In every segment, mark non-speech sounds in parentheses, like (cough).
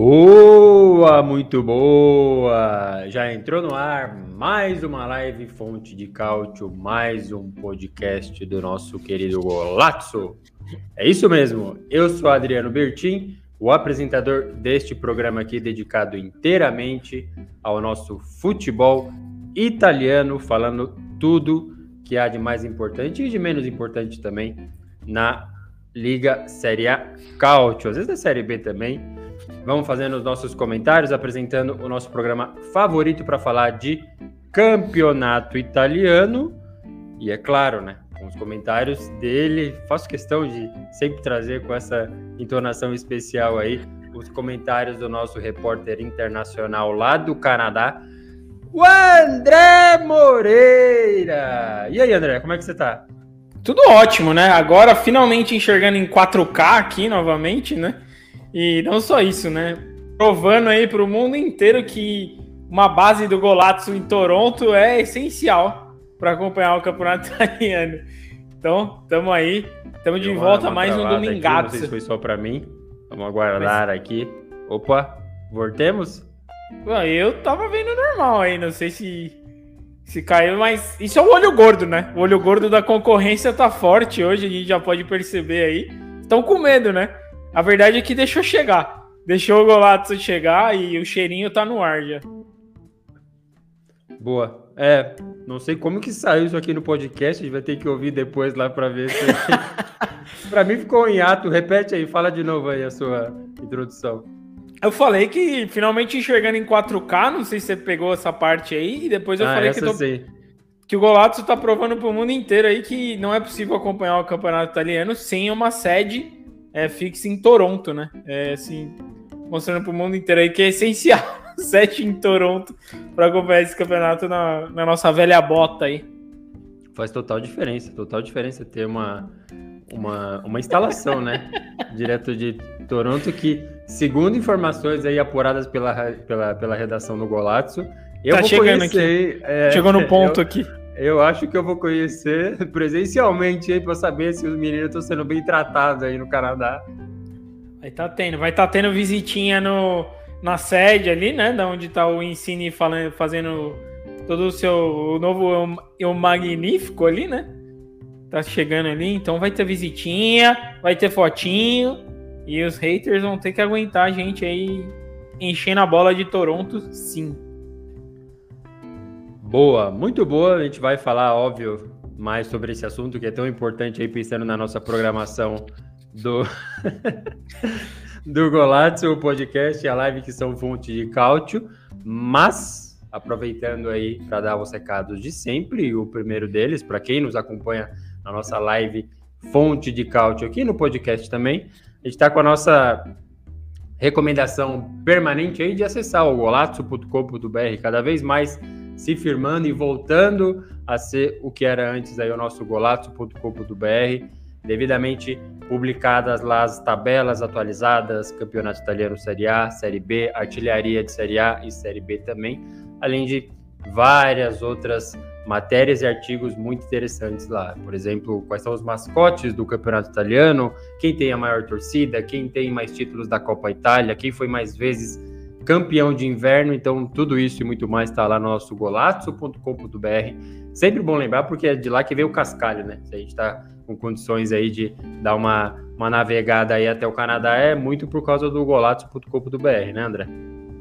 Boa, muito boa! Já entrou no ar mais uma live Fonte de Cálcio, mais um podcast do nosso querido Golazzo. É isso mesmo, eu sou Adriano Bertin, o apresentador deste programa aqui dedicado inteiramente ao nosso futebol italiano, falando tudo que há de mais importante e de menos importante também na Liga Série A Cálcio, às vezes na Série B também Vamos fazendo os nossos comentários, apresentando o nosso programa favorito para falar de campeonato italiano. E é claro, né? Com os comentários dele, faço questão de sempre trazer com essa entonação especial aí os comentários do nosso repórter internacional lá do Canadá, o André Moreira. E aí, André, como é que você tá? Tudo ótimo, né? Agora finalmente enxergando em 4K aqui novamente, né? E não só isso, né? Provando aí para o mundo inteiro que uma base do Golazzo em Toronto é essencial para acompanhar o campeonato (laughs) italiano. Então, estamos aí, estamos de volta mais um domingado. Não sei se foi só para mim. Vamos aguardar Mas... aqui. Opa, voltemos? Eu tava vendo normal aí, não sei se se caiu, mas isso é o olho gordo, né? O olho gordo da concorrência tá forte hoje, a gente já pode perceber aí. Estão com medo, né? A verdade é que deixou chegar. Deixou o Golazzo chegar e o cheirinho tá no ar já. Boa. É, não sei como que saiu isso aqui no podcast, a gente vai ter que ouvir depois lá para ver se. (laughs) para mim ficou em ato. Repete aí, fala de novo aí a sua introdução. Eu falei que finalmente enxergando em 4K, não sei se você pegou essa parte aí, e depois eu ah, falei que, tô... que o Golazzo tá provando pro mundo inteiro aí que não é possível acompanhar o campeonato italiano sem uma sede é, fixe em Toronto, né? É, assim, mostrando para o mundo inteiro aí que é essencial (laughs) sete em Toronto para acompanhar esse campeonato na, na, nossa velha bota aí. Faz total diferença, total diferença ter uma, uma, uma instalação, né? (laughs) Direto de Toronto, que, segundo informações aí apuradas pela, pela, pela redação do Golazzo, eu tá chegando conhecer, aqui. É, Chegou no ponto eu, aqui. Eu acho que eu vou conhecer (laughs) presencialmente aí para saber se os meninos estão sendo bem tratados aí no Canadá. Vai tá tendo, vai tá tendo visitinha no, na sede ali, né? Da onde tá o Ensine falando, fazendo todo o seu o novo o magnífico ali, né? Tá chegando ali, então vai ter visitinha, vai ter fotinho e os haters vão ter que aguentar a gente aí enchendo a bola de Toronto, sim. Boa, muito boa. A gente vai falar, óbvio, mais sobre esse assunto que é tão importante aí, pensando na nossa programação do, (laughs) do Golazzo, o podcast e a live que são fonte de cálcio. Mas, aproveitando aí para dar os recados de sempre, o primeiro deles, para quem nos acompanha na nossa live Fonte de Cálcio aqui no podcast também, a gente está com a nossa recomendação permanente aí de acessar o golazzo.com.br cada vez mais se firmando e voltando a ser o que era antes aí o nosso golazzo.com.br, devidamente publicadas lá as tabelas atualizadas, Campeonato Italiano Série A, Série B, Artilharia de Série A e Série B também, além de várias outras matérias e artigos muito interessantes lá. Por exemplo, quais são os mascotes do Campeonato Italiano, quem tem a maior torcida, quem tem mais títulos da Copa Itália, quem foi mais vezes campeão de inverno. Então, tudo isso e muito mais está lá no nosso golazzo.com.br. Sempre bom lembrar, porque é de lá que veio o cascalho, né? Se a gente está com condições aí de dar uma, uma navegada aí até o Canadá, é muito por causa do golazzo.com.br, né, André?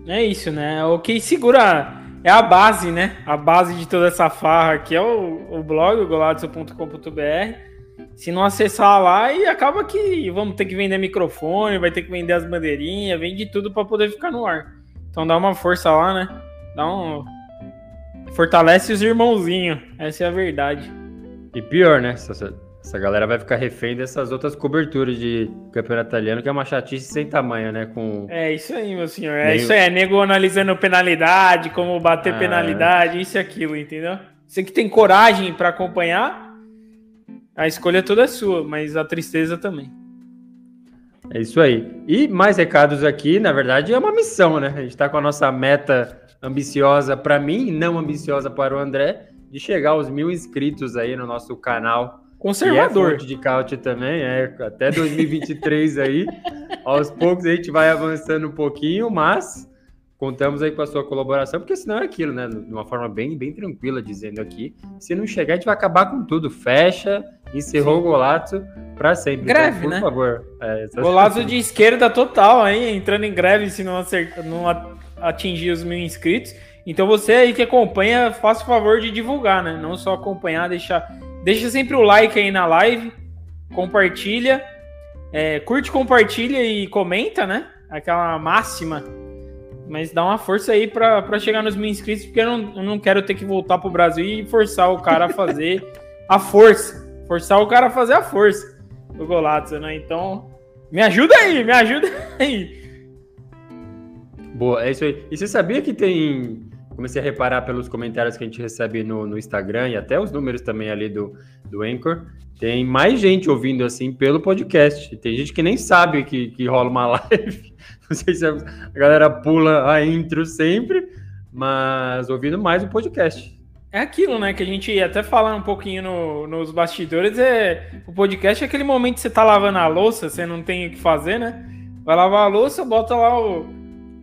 É isso, né? O que segura é a base, né? A base de toda essa farra aqui é o, o blog, o golazzo.com.br. Se não acessar lá, e acaba que vamos ter que vender microfone, vai ter que vender as bandeirinhas, vende tudo para poder ficar no ar. Então dá uma força lá, né? Dá um. Fortalece os irmãozinhos. Essa é a verdade. E pior, né? Essa, Essa galera vai ficar refém dessas outras coberturas de campeonato italiano, que é uma chatice sem tamanho, né? Com... É isso aí, meu senhor. É Meio... isso aí, é nego analisando penalidade, como bater ah, penalidade, isso e aquilo, entendeu? Você que tem coragem para acompanhar, a escolha toda é sua, mas a tristeza também. É isso aí. E mais recados aqui, na verdade, é uma missão, né? A gente está com a nossa meta ambiciosa para mim, não ambiciosa para o André, de chegar aos mil inscritos aí no nosso canal Conservador. E é de couch também, é até 2023 aí. aos poucos a gente vai avançando um pouquinho, mas contamos aí com a sua colaboração, porque senão é aquilo, né? De uma forma bem, bem tranquila, dizendo aqui. Se não chegar, a gente vai acabar com tudo. Fecha, encerrou Sim. o Golato para sempre. Greve, então, por né? favor. É, Golato de esquerda total aí, entrando em greve se não, acertar, não atingir os mil inscritos. Então você aí que acompanha, faça o favor de divulgar, né? Não só acompanhar, deixar Deixa sempre o like aí na live, compartilha, é, curte, compartilha e comenta, né? Aquela máxima. Mas dá uma força aí para chegar nos mil inscritos, porque eu não, eu não quero ter que voltar pro Brasil e forçar o cara a fazer (laughs) a força. Forçar o cara a fazer a força do Golato, né? Então, me ajuda aí, me ajuda (laughs) aí. Boa, é isso aí. E você sabia que tem comecei a reparar pelos comentários que a gente recebe no, no Instagram e até os números também ali do, do Anchor, tem mais gente ouvindo assim pelo podcast. Tem gente que nem sabe que, que rola uma (laughs) live. Não sei se a galera pula a intro sempre, mas ouvindo mais o podcast. É aquilo, né? Que a gente até falar um pouquinho no, nos bastidores. É, o podcast é aquele momento que você tá lavando a louça, você não tem o que fazer, né? Vai lavar a louça, bota lá o,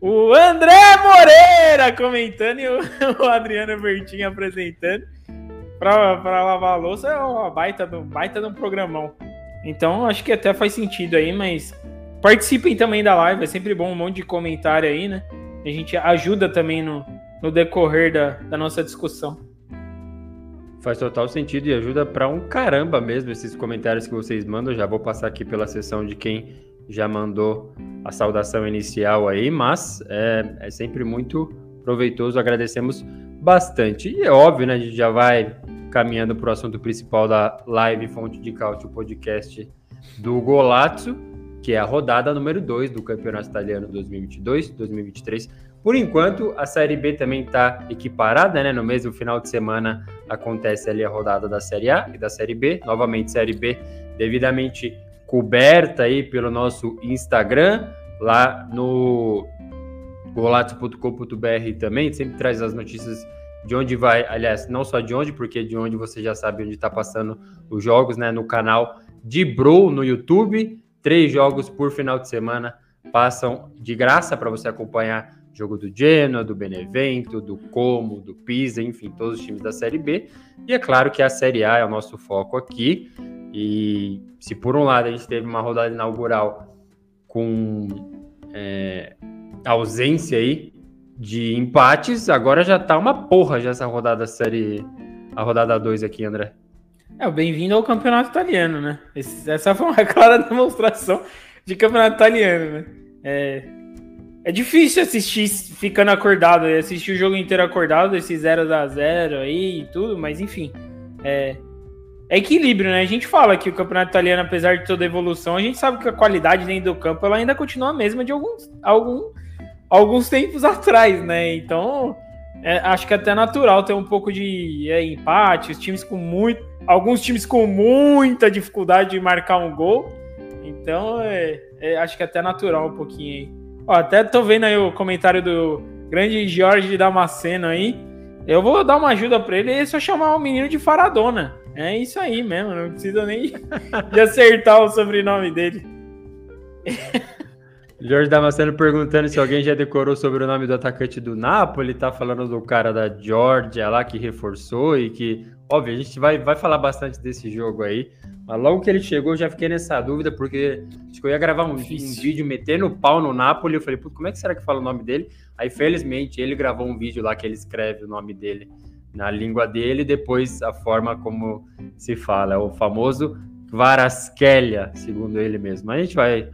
o André Moreira comentando e o, (laughs) o Adriano Bertinho apresentando. Para lavar a louça é uma baita, baita de um programão. Então acho que até faz sentido aí, mas participem também da live, é sempre bom um monte de comentário aí, né? A gente ajuda também no, no decorrer da, da nossa discussão. Faz total sentido e ajuda para um caramba mesmo esses comentários que vocês mandam. Já vou passar aqui pela sessão de quem já mandou a saudação inicial aí, mas é, é sempre muito proveitoso, agradecemos bastante. E é óbvio, né? A gente já vai caminhando para o assunto principal da live Fonte de Cálcio podcast do Golazzo, que é a rodada número 2 do Campeonato Italiano 2022-2023. Por enquanto, a Série B também está equiparada, né? No mesmo final de semana acontece ali a rodada da Série A e da Série B. Novamente, Série B devidamente coberta aí pelo nosso Instagram, lá no golato.com.br também, sempre traz as notícias de onde vai, aliás, não só de onde, porque de onde você já sabe onde está passando os jogos, né? No canal de Bro no YouTube, três jogos por final de semana passam de graça para você acompanhar jogo do Genoa, do Benevento, do Como, do Pisa, enfim, todos os times da Série B. E é claro que a Série A é o nosso foco aqui. E se por um lado a gente teve uma rodada inaugural com é, ausência aí de empates, agora já tá uma porra já essa rodada série, a rodada 2 aqui, André. É, bem-vindo ao campeonato italiano, né? Esse, essa foi uma (laughs) clara demonstração de campeonato italiano, né? É, é difícil assistir ficando acordado, assistir o jogo inteiro acordado, esse 0 a 0 aí e tudo, mas enfim. É, é equilíbrio, né? A gente fala que o campeonato italiano, apesar de toda a evolução, a gente sabe que a qualidade dentro do campo ela ainda continua a mesma de alguns, algum, alguns tempos (laughs) atrás, né? Então, é, acho que é até natural ter um pouco de é, empate, os times com muito. Alguns times com muita dificuldade de marcar um gol. Então, é, é, acho que é até natural um pouquinho aí. Ó, até tô vendo aí o comentário do grande Jorge Damasceno aí. Eu vou dar uma ajuda para ele é só chamar o menino de Faradona. É isso aí mesmo, não precisa nem (laughs) de acertar o sobrenome dele. (laughs) Jorge Damasceno perguntando se alguém já decorou sobre o nome do atacante do Napoli, tá falando do cara da Georgia lá que reforçou e que, óbvio, a gente vai, vai falar bastante desse jogo aí, mas logo que ele chegou eu já fiquei nessa dúvida, porque acho que eu ia gravar um, um vídeo metendo o pau no Napoli, eu falei, como é que será que fala o nome dele? Aí, felizmente, ele gravou um vídeo lá que ele escreve o nome dele na língua dele, depois a forma como se fala, é o famoso Varaskelia, segundo ele mesmo. A gente vai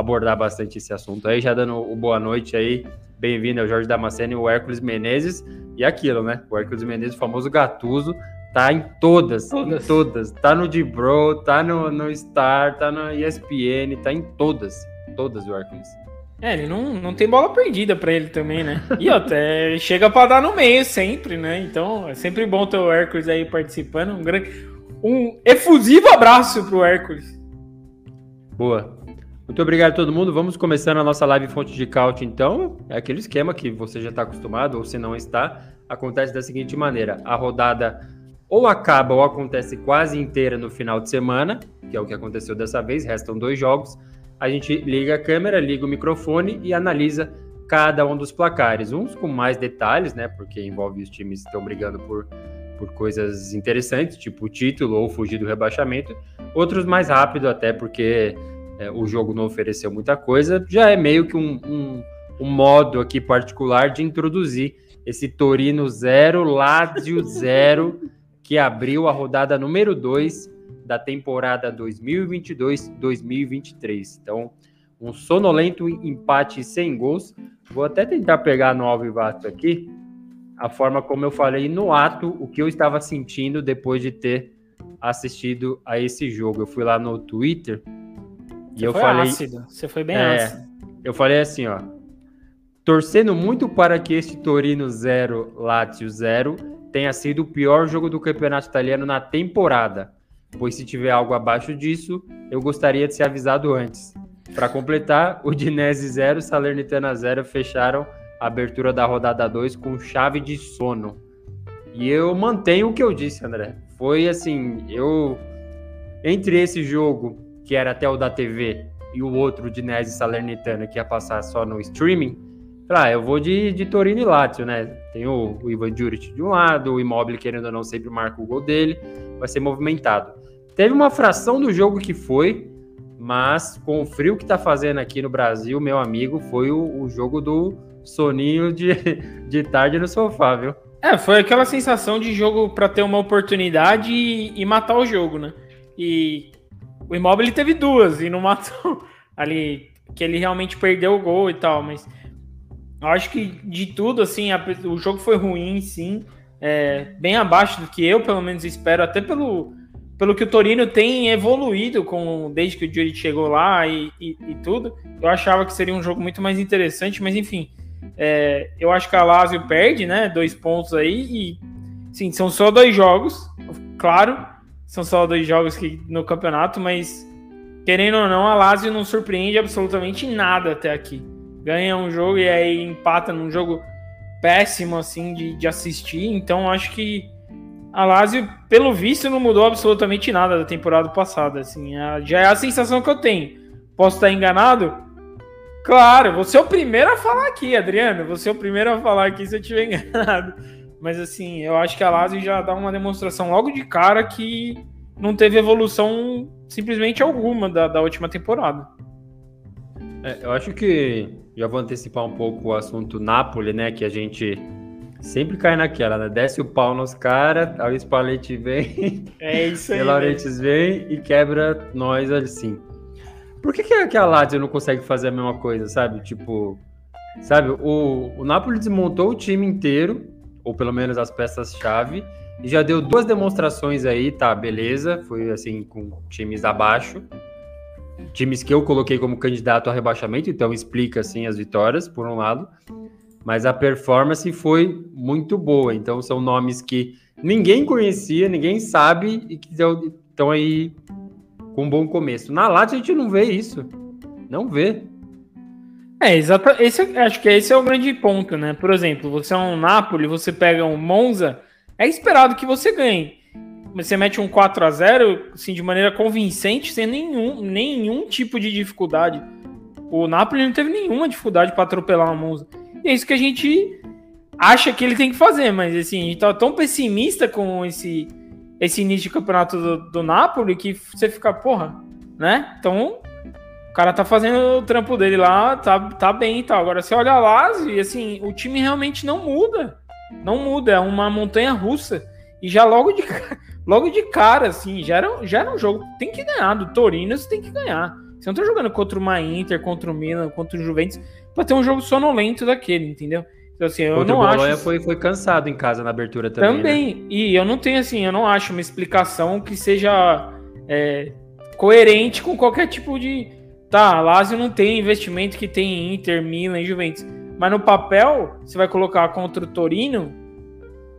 abordar bastante esse assunto aí, já dando o boa noite aí, bem-vindo ao Jorge Damasceno e o Hércules Menezes, e aquilo, né, o Hércules Menezes, o famoso Gatuso, Tá em todas, todas. em todas. Tá no D-Bro, tá no, no Star, tá no ESPN, tá em todas. Todas o Hércules. É, ele não, não tem bola perdida para ele também, né? E até chega para dar no meio sempre, né? Então é sempre bom ter o Hércules aí participando. Um grande, um efusivo abraço pro Hércules. Boa. Muito obrigado a todo mundo. Vamos começando a nossa live Fonte de Caute, então. É aquele esquema que você já está acostumado, ou se não está. Acontece da seguinte maneira: a rodada ou acaba ou acontece quase inteira no final de semana, que é o que aconteceu dessa vez, restam dois jogos a gente liga a câmera, liga o microfone e analisa cada um dos placares. Uns com mais detalhes, né? Porque envolve os times que estão brigando por, por coisas interessantes, tipo o título ou fugir do rebaixamento. Outros mais rápido, até porque é, o jogo não ofereceu muita coisa. Já é meio que um, um, um modo aqui particular de introduzir esse Torino 0, Lazio (laughs) 0, que abriu a rodada número 2 da temporada 2022-2023. Então, um sonolento empate sem gols. Vou até tentar pegar no Alvivato aqui a forma como eu falei no ato, o que eu estava sentindo depois de ter assistido a esse jogo. Eu fui lá no Twitter e Você eu falei. Ácido. Você foi bem é, ácido. Eu falei assim, ó. Torcendo muito para que este Torino 0, Lazio 0 tenha sido o pior jogo do campeonato italiano na temporada pois se tiver algo abaixo disso, eu gostaria de ser avisado antes. Para completar, (laughs) o Dinese 0 Salernitana 0 fecharam a abertura da rodada 2 com chave de sono. E eu mantenho o que eu disse, André. Foi assim, eu entre esse jogo, que era até o da TV, e o outro Dinese Salernitana que ia passar só no streaming, ah, eu vou de, de Torino e Lazio, né? Tem o, o Ivan Juric de um lado, o Immobile querendo ou não sempre marca o gol dele, vai ser movimentado. Teve uma fração do jogo que foi, mas com o frio que tá fazendo aqui no Brasil, meu amigo, foi o, o jogo do soninho de, (laughs) de tarde no sofá, viu? É, foi aquela sensação de jogo para ter uma oportunidade e, e, matar o jogo, né? E o Immobile teve duas e não (laughs) matou ali, que ele realmente perdeu o gol e tal, mas eu acho que de tudo, assim, a, o jogo foi ruim, sim, é, bem abaixo do que eu, pelo menos, espero, até pelo pelo que o Torino tem evoluído com desde que o Juric chegou lá e, e, e, tudo, eu achava que seria um jogo muito mais interessante, mas enfim, é, eu acho que a Lazio perde, né? Dois pontos aí e sim, são só dois jogos, claro, são só dois jogos que, no campeonato, mas querendo ou não, a Lazio não surpreende absolutamente nada até aqui. Ganha um jogo e aí empata num jogo péssimo assim de, de assistir, então acho que a Lazio, pelo visto, não mudou absolutamente nada da temporada passada. Assim, já é a sensação que eu tenho. Posso estar enganado? Claro, você é o primeiro a falar aqui, Adriano. Você é o primeiro a falar aqui se eu estiver (laughs) enganado. Mas assim, eu acho que a Lazio já dá uma demonstração logo de cara que não teve evolução simplesmente alguma da, da última temporada. É, eu acho que já vou antecipar um pouco o assunto Napoli, né? Que a gente Sempre cai naquela, né? Desce o pau nos caras, aí o Spalletti vem. (laughs) É isso aí. Laurentiis vem e quebra nós assim. Por que, que a Lazio não consegue fazer a mesma coisa, sabe? Tipo, sabe? O, o Napoli desmontou o time inteiro, ou pelo menos as peças-chave, e já deu duas demonstrações aí, tá? Beleza. Foi assim, com times abaixo. Times que eu coloquei como candidato a rebaixamento, então explica assim as vitórias, por um lado mas a performance foi muito boa. Então são nomes que ninguém conhecia, ninguém sabe e que estão aí com um bom começo. Na Lazio a gente não vê isso. Não vê. É, exato. Esse, acho que esse é o grande ponto, né? Por exemplo, você é um Napoli, você pega um Monza, é esperado que você ganhe. Você mete um 4 a 0 assim, de maneira convincente, sem nenhum, nenhum tipo de dificuldade. O Napoli não teve nenhuma dificuldade para atropelar o Monza. E é isso que a gente acha que ele tem que fazer, mas assim, a gente tá tão pessimista com esse, esse início de campeonato do, do Napoli que você fica, porra, né? Então, cara tá fazendo o trampo dele lá, tá, tá bem e tal. Agora, você olha lá e assim, o time realmente não muda. Não muda, é uma montanha russa. E já logo de, (laughs) logo de cara, assim, já era, já era um jogo. Tem que ganhar, do Torino você tem que ganhar. Você não tá jogando contra uma Inter, contra o Milan, contra o Juventus para ter um jogo sonolento daquele, entendeu? Então, assim, eu Contra não o acho... foi, foi cansado em casa na abertura também. Também. Né? E eu não tenho, assim, eu não acho uma explicação que seja é, coerente com qualquer tipo de. Tá, Lazio não tem investimento que tem Inter, Milan e Juventus. Mas no papel, você vai colocar contra o Torino,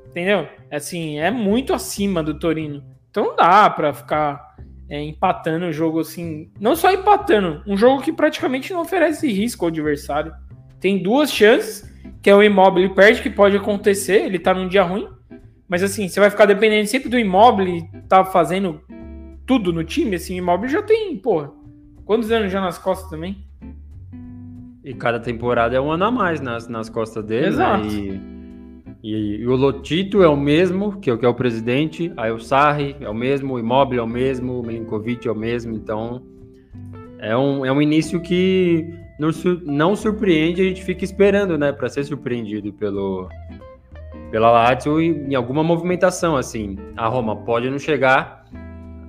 entendeu? Assim, é muito acima do Torino. Então não dá pra ficar é, empatando o jogo assim. Não só empatando, um jogo que praticamente não oferece risco ao adversário. Tem duas chances, que é o imóvel perde, que pode acontecer, ele tá num dia ruim. Mas assim, você vai ficar dependendo sempre do imóvel, tá fazendo tudo no time, assim, o imóvel já tem, porra. Quantos anos já nas costas também? E cada temporada é um ano a mais nas, nas costas dele, né? Exato. Né? E... E, e, o Lotito é o mesmo, que é, que é o presidente, aí o Sarri é o mesmo, o Immobile é o mesmo, o Milinkovic é o mesmo, então é um, é um início que não, não surpreende, a gente fica esperando, né, para ser surpreendido pelo pela Lazio em, em alguma movimentação, assim. A Roma pode não chegar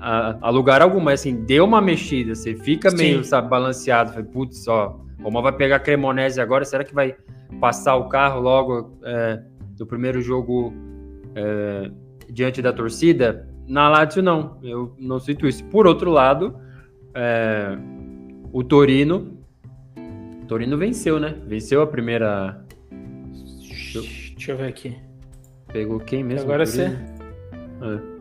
a, a lugar algum, mas assim, deu uma mexida, você fica Sim. meio, sabe, balanceado, putz, ó, Roma vai pegar a Cremonese agora, será que vai passar o carro logo... É, do primeiro jogo é, diante da torcida, na Lazio não, eu não sinto isso. Por outro lado, é, o Torino, o Torino venceu, né? Venceu a primeira. Deixa eu ver aqui. Pegou quem mesmo? Agora você. É.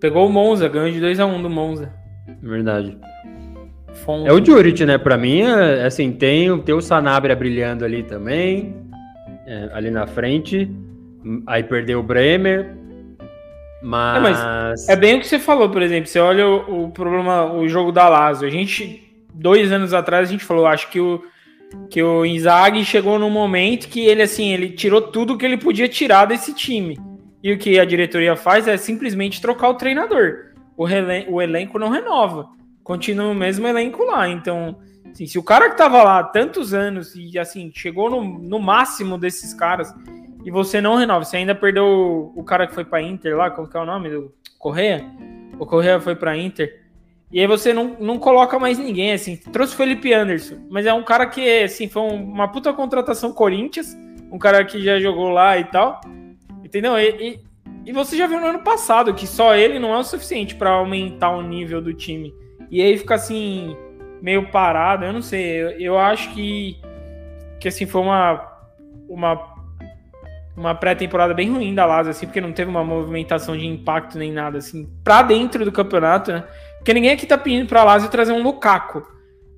Pegou o Monza, ganhou de 2x1 um do Monza. Verdade. Fonte. É o Juric, né? Pra mim, é, assim, tem, tem o Sanabria brilhando ali também é, ali na frente. Aí perdeu o Bremer. Mas... É, mas... é, bem o que você falou, por exemplo. Você olha o, o, problema, o jogo da Lazio. A gente, dois anos atrás, a gente falou, acho que o, que o Inzaghi chegou num momento que ele, assim, ele tirou tudo que ele podia tirar desse time. E o que a diretoria faz é simplesmente trocar o treinador. O, o elenco não renova. Continua o mesmo elenco lá. Então, Assim, se o cara que tava lá tantos anos e assim, chegou no, no máximo desses caras e você não renova, você ainda perdeu o, o cara que foi para Inter lá, qual que é o nome do Correia? O Correia foi para Inter. E aí você não, não coloca mais ninguém, assim. Trouxe o Felipe Anderson, mas é um cara que, assim, foi uma puta contratação Corinthians, um cara que já jogou lá e tal. Entendeu? E, e, e você já viu no ano passado que só ele não é o suficiente para aumentar o nível do time. E aí fica assim, meio parado. Eu não sei. Eu, eu acho que, que assim, foi uma, uma, uma pré-temporada bem ruim da Lazio, assim, porque não teve uma movimentação de impacto nem nada, assim, pra dentro do campeonato, né? Porque ninguém aqui tá pedindo pra Lazio trazer um Lukaku.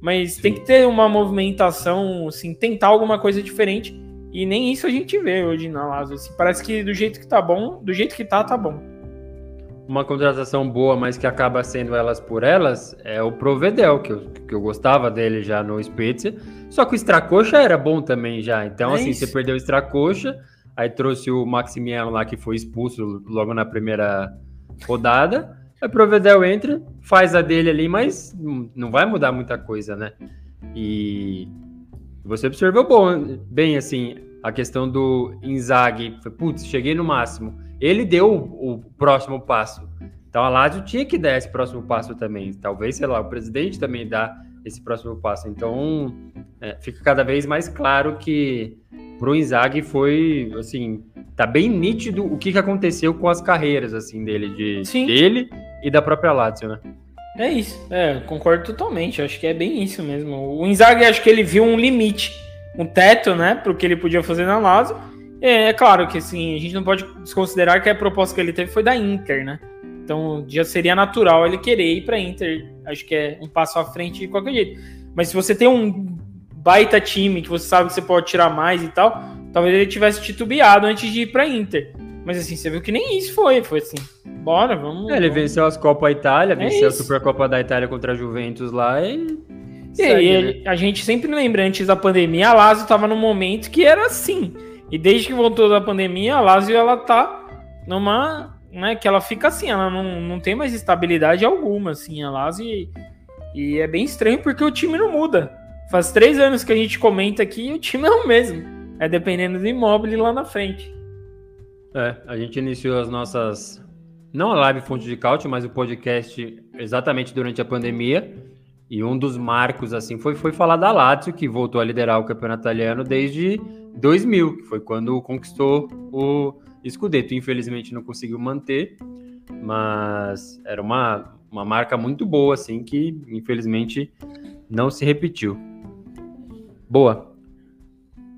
Mas Sim. tem que ter uma movimentação, assim, tentar alguma coisa diferente. E nem isso a gente vê hoje na Lazio. Assim, parece que do jeito que tá bom, do jeito que tá, tá bom uma contratação boa, mas que acaba sendo elas por elas, é o Provedel, que eu, que eu gostava dele já no Spezia. Só que o Stracocha era bom também já. Então, é assim, isso. você perdeu o Stracocha, aí trouxe o Maximiano lá, que foi expulso logo na primeira rodada. Aí o Provedel entra, faz a dele ali, mas não vai mudar muita coisa, né? E você observou bom, bem assim, a questão do Inzaghi. Putz, cheguei no máximo ele deu o, o próximo passo. Então a Lazio tinha que dar esse próximo passo também. Talvez, sei lá, o presidente também dá esse próximo passo. Então é, fica cada vez mais claro que pro Inzaghi foi, assim, tá bem nítido o que, que aconteceu com as carreiras, assim, dele, de, Sim. dele e da própria Lazio, né? É isso, é, concordo totalmente, acho que é bem isso mesmo. O Inzaghi, acho que ele viu um limite, um teto, né, pro que ele podia fazer na Lazio, é, é claro que assim, a gente não pode desconsiderar que a proposta que ele teve foi da Inter, né? Então já seria natural ele querer ir para Inter. Acho que é um passo à frente de qualquer jeito. Mas se você tem um baita time que você sabe que você pode tirar mais e tal, talvez ele tivesse titubeado antes de ir para Inter. Mas assim, você viu que nem isso foi. Foi assim, bora, vamos. É, ele vamos. venceu as Copa Itália, é venceu isso. a Supercopa da Itália contra a Juventus lá e. E segue, aí, né? a gente sempre lembra, antes da pandemia, a Lazio estava num momento que era assim. E desde que voltou da pandemia, a Lazio ela tá numa, né, que ela fica assim, ela não, não tem mais estabilidade alguma, assim, a Lazio e, e é bem estranho porque o time não muda. Faz três anos que a gente comenta aqui e o time é o mesmo. É dependendo do imóvel lá na frente. É, a gente iniciou as nossas. Não a live Fonte de Cálcio, mas o podcast exatamente durante a pandemia. E um dos marcos, assim, foi, foi falar da Lazio, que voltou a liderar o campeonato italiano desde 2000, que foi quando conquistou o Scudetto. Infelizmente não conseguiu manter, mas era uma, uma marca muito boa, assim, que infelizmente não se repetiu. Boa.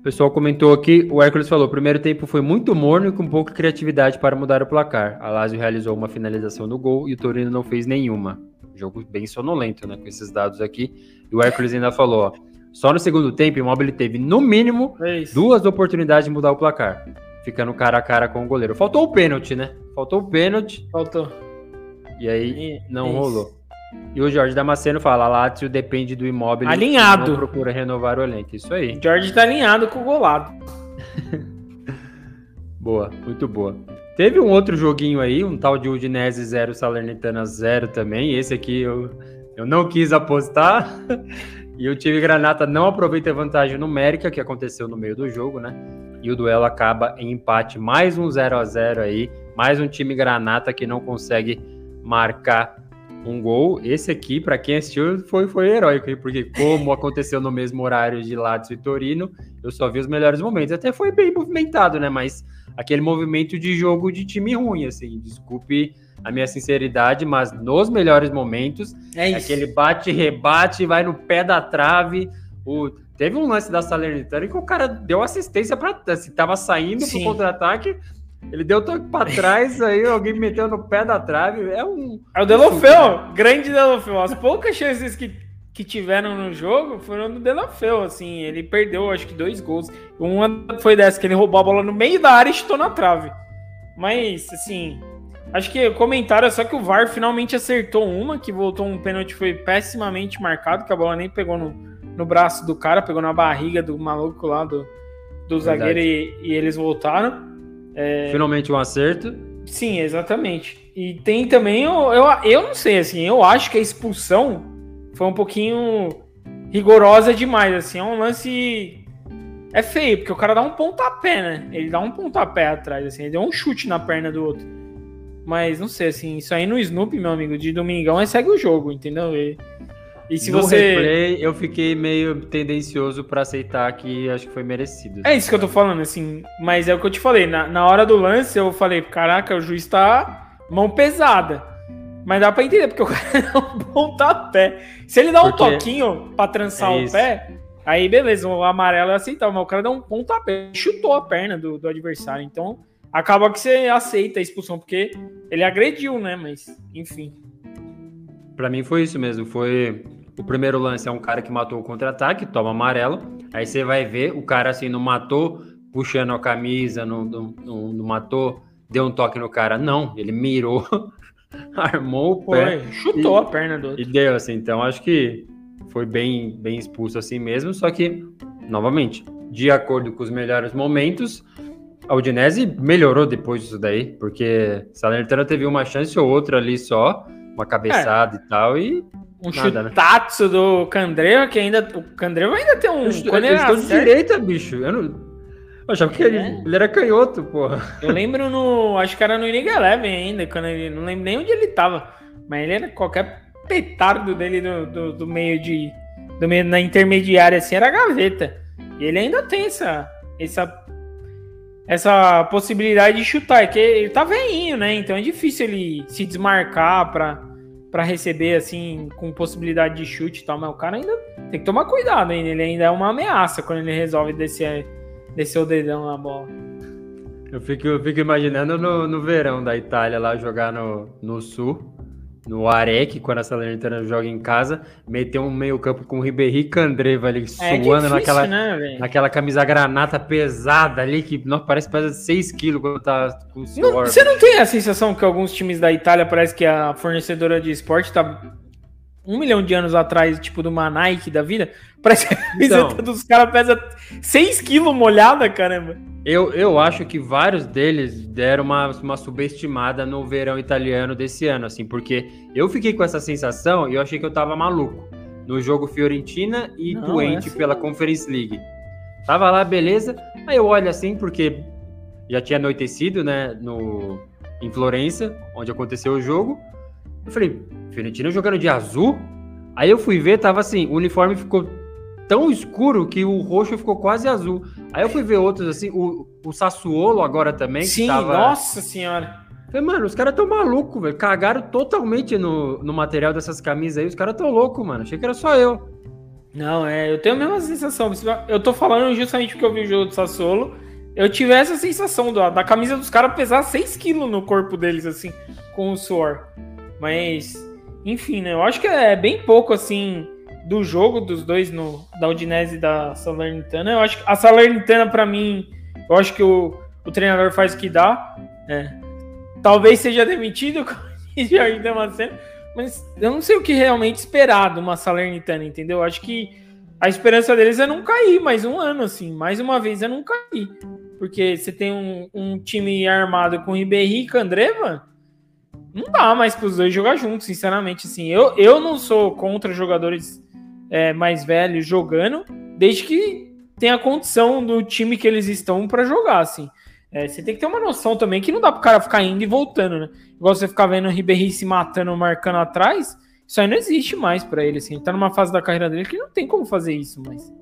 O pessoal comentou aqui, o Hércules falou, o primeiro tempo foi muito morno e com pouca criatividade para mudar o placar. A Lazio realizou uma finalização no gol e o Torino não fez nenhuma. Jogo bem sonolento, né? Com esses dados aqui. E o Hércules ainda falou, ó. Só no segundo tempo, o Immobile teve, no mínimo, é duas oportunidades de mudar o placar. Ficando cara a cara com o goleiro. Faltou o pênalti, né? Faltou o pênalti. Faltou. E aí, não Isso. rolou. E o Jorge Damasceno fala, Lazio depende do Immobile. Alinhado. Não procura renovar o elenco. Isso aí. Jorge tá alinhado com o golado. (laughs) boa, muito boa. Teve um outro joguinho aí, um tal de Udinese 0, Salernitana 0 também. Esse aqui eu, eu não quis apostar. (laughs) e o time Granata não aproveita a vantagem numérica que aconteceu no meio do jogo, né? E o duelo acaba em empate, mais um 0 a 0 aí, mais um time Granata que não consegue marcar um gol. Esse aqui, para quem assistiu, foi, foi heróico, porque como aconteceu no mesmo horário de Lazio e Torino, eu só vi os melhores momentos. Até foi bem movimentado, né? Mas aquele movimento de jogo de time ruim, assim. Desculpe a minha sinceridade, mas nos melhores momentos, é aquele bate-rebate, vai no pé da trave. O... Teve um lance da Salernitana que o cara deu assistência para se assim, tava saindo Sim. pro contra-ataque, ele deu toque para (laughs) trás, aí alguém meteu no pé da trave. É um. É o Delofeu, grande Delofeu. As poucas chances que que tiveram no jogo foram do Delafeu, assim, ele perdeu acho que dois gols. Uma foi dessa que ele roubou a bola no meio da área e chutou na trave. Mas, assim, acho que o comentário é só que o VAR finalmente acertou uma, que voltou um pênalti foi pessimamente marcado, que a bola nem pegou no, no braço do cara, pegou na barriga do maluco lá do, do zagueiro e, e, eles voltaram. É... Finalmente um acerto. Sim, exatamente. E tem também, eu, eu, eu não sei, assim, eu acho que a expulsão foi um pouquinho rigorosa demais, assim, é um lance é feio, porque o cara dá um pontapé, né? Ele dá um pontapé atrás, assim, ele deu um chute na perna do outro. Mas não sei, assim, isso aí no Snoop, meu amigo, de domingão, é segue o jogo, entendeu? E, e se no você. Replay, eu fiquei meio tendencioso para aceitar que acho que foi merecido. É isso que eu tô falando, assim, mas é o que eu te falei, na, na hora do lance eu falei, caraca, o juiz tá mão pesada. Mas dá pra entender, porque o (laughs) cara dá um pontapé. Se ele dá porque um toquinho pra trançar é o pé, aí beleza, o amarelo é aceitável, mas o cara dá um pontapé, chutou a perna do, do adversário. Então, acaba que você aceita a expulsão, porque ele agrediu, né? Mas, enfim. Para mim foi isso mesmo. Foi o primeiro lance é um cara que matou o contra-ataque, toma amarelo. Aí você vai ver o cara assim não matou puxando a camisa, não, não, não, não matou, deu um toque no cara. Não, ele mirou (laughs) armou o pé. Foi, chutou e, a perna do outro. E deu, assim. Então, acho que foi bem, bem expulso assim mesmo. Só que, novamente, de acordo com os melhores momentos, a Udinese melhorou depois disso daí, porque Salernitana teve uma chance ou outra ali só, uma cabeçada é. e tal, e. Um nada, chutaço né? do Candreva, que ainda. O Candreva ainda tem um. Eles, quando de direita, bicho. Eu não. Eu achava que ele, é. ele, era canhoto, porra. Eu lembro no. Acho que era no Inning Eleven ainda, quando ele. Não lembro nem onde ele tava. Mas ele era qualquer petardo dele do, do, do meio de. Do meio na intermediária, assim, era gaveta. E ele ainda tem essa. Essa, essa possibilidade de chutar. É que ele tá veinho, né? Então é difícil ele se desmarcar pra, pra receber, assim, com possibilidade de chute e tal. Mas o cara ainda tem que tomar cuidado ainda. Ele ainda é uma ameaça quando ele resolve descer desceu o dedão na bola. Eu fico, eu fico imaginando no, no verão da Itália lá jogar no, no sul, no Arec, quando a Salernitana joga em casa, meter um meio campo com o Ribéry e Candreva ali, é suando difícil, naquela, né, naquela camisa granata pesada ali, que não, parece que pesa 6 quilos quando tá com o suor. Você não tem a sensação que alguns times da Itália parece que a fornecedora de esporte tá um milhão de anos atrás, tipo do uma Nike da vida, parece que a camiseta então, dos caras pesa 6 quilos molhada, caramba. Eu, eu acho que vários deles deram uma, uma subestimada no verão italiano desse ano, assim, porque eu fiquei com essa sensação e eu achei que eu tava maluco no jogo Fiorentina e Não, doente é assim. pela Conference League. Tava lá, beleza. Aí eu olho assim, porque já tinha anoitecido, né, no, em Florença, onde aconteceu o jogo. Eu falei, Fiorentina jogando de azul? Aí eu fui ver, tava assim, o uniforme ficou tão escuro que o roxo ficou quase azul. Aí eu fui ver outros assim, o, o Sassuolo agora também. Sim, tava... nossa senhora. Falei, mano, os caras tão malucos, velho. Cagaram totalmente no, no material dessas camisas aí. Os caras tão loucos, mano. Achei que era só eu. Não, é, eu tenho a mesma sensação. Eu tô falando justamente porque eu vi o jogo do Sassuolo. Eu tive essa sensação da, da camisa dos caras pesar 6 quilos no corpo deles, assim, com o suor. Mas, enfim, né? Eu acho que é bem pouco, assim, do jogo dos dois, no, da Udinese e da Salernitana. Eu acho que a Salernitana, para mim, eu acho que o, o treinador faz o que dá. É. Talvez seja demitido, (laughs) como Jorge Damasceno, mas eu não sei o que realmente esperar de uma Salernitana, entendeu? Eu acho que a esperança deles é não cair mais um ano, assim. Mais uma vez é não cair. Porque você tem um, um time armado com Ribéry e Candreva, não dá mais para os dois jogar juntos, sinceramente. Assim, eu, eu não sou contra jogadores é, mais velhos jogando, desde que tenha condição do time que eles estão para jogar, assim. É, você tem que ter uma noção também que não dá para o cara ficar indo e voltando, né? Igual você ficar vendo o Ribéry se matando, marcando atrás, isso aí não existe mais para ele, assim. Ele tá numa fase da carreira dele que não tem como fazer isso, mas...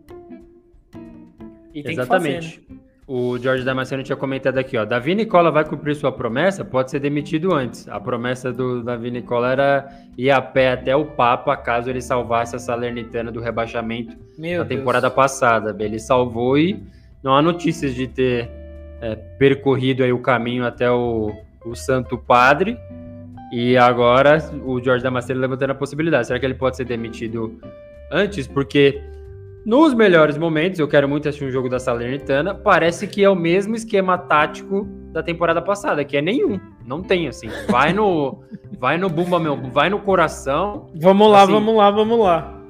Exatamente. Fazer, né? O Jorge Damasceno tinha comentado aqui, ó. Davi Nicola vai cumprir sua promessa, pode ser demitido antes. A promessa do Davi Nicola era ir a pé até o Papa caso ele salvasse a Salernitana do rebaixamento Meu na temporada Deus. passada. Ele salvou e não há notícias de ter é, percorrido aí o caminho até o, o Santo Padre. E agora o Jorge Damasceno levantando a possibilidade. Será que ele pode ser demitido antes? Porque nos melhores momentos, eu quero muito assistir um jogo da Salernitana. Parece que é o mesmo esquema tático da temporada passada, que é nenhum. Não tem, assim. Vai no. (laughs) vai no Bumba, meu. Vai no coração. Vamos lá, assim, vamos lá, vamos lá.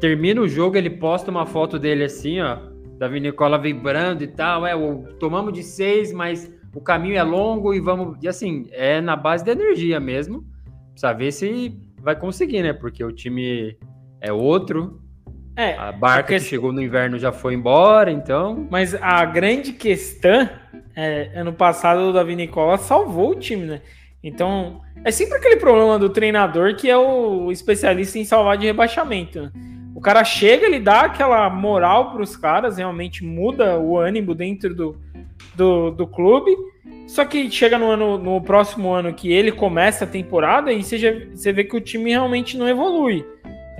Termina o jogo, ele posta uma foto dele assim, ó. Davi Nicola vibrando e tal. É, o, tomamos de seis, mas o caminho é longo e vamos. E assim, é na base da energia mesmo. Precisa ver se vai conseguir, né? Porque o time é outro é, a barca a que chegou no inverno já foi embora, então. Mas a grande questão é, ano passado o Davi Nicola salvou o time, né? Então, é sempre aquele problema do treinador que é o especialista em salvar de rebaixamento. Né? O cara chega, ele dá aquela moral para os caras, realmente muda o ânimo dentro do, do, do clube. Só que chega no, ano, no próximo ano que ele começa a temporada e você, já, você vê que o time realmente não evolui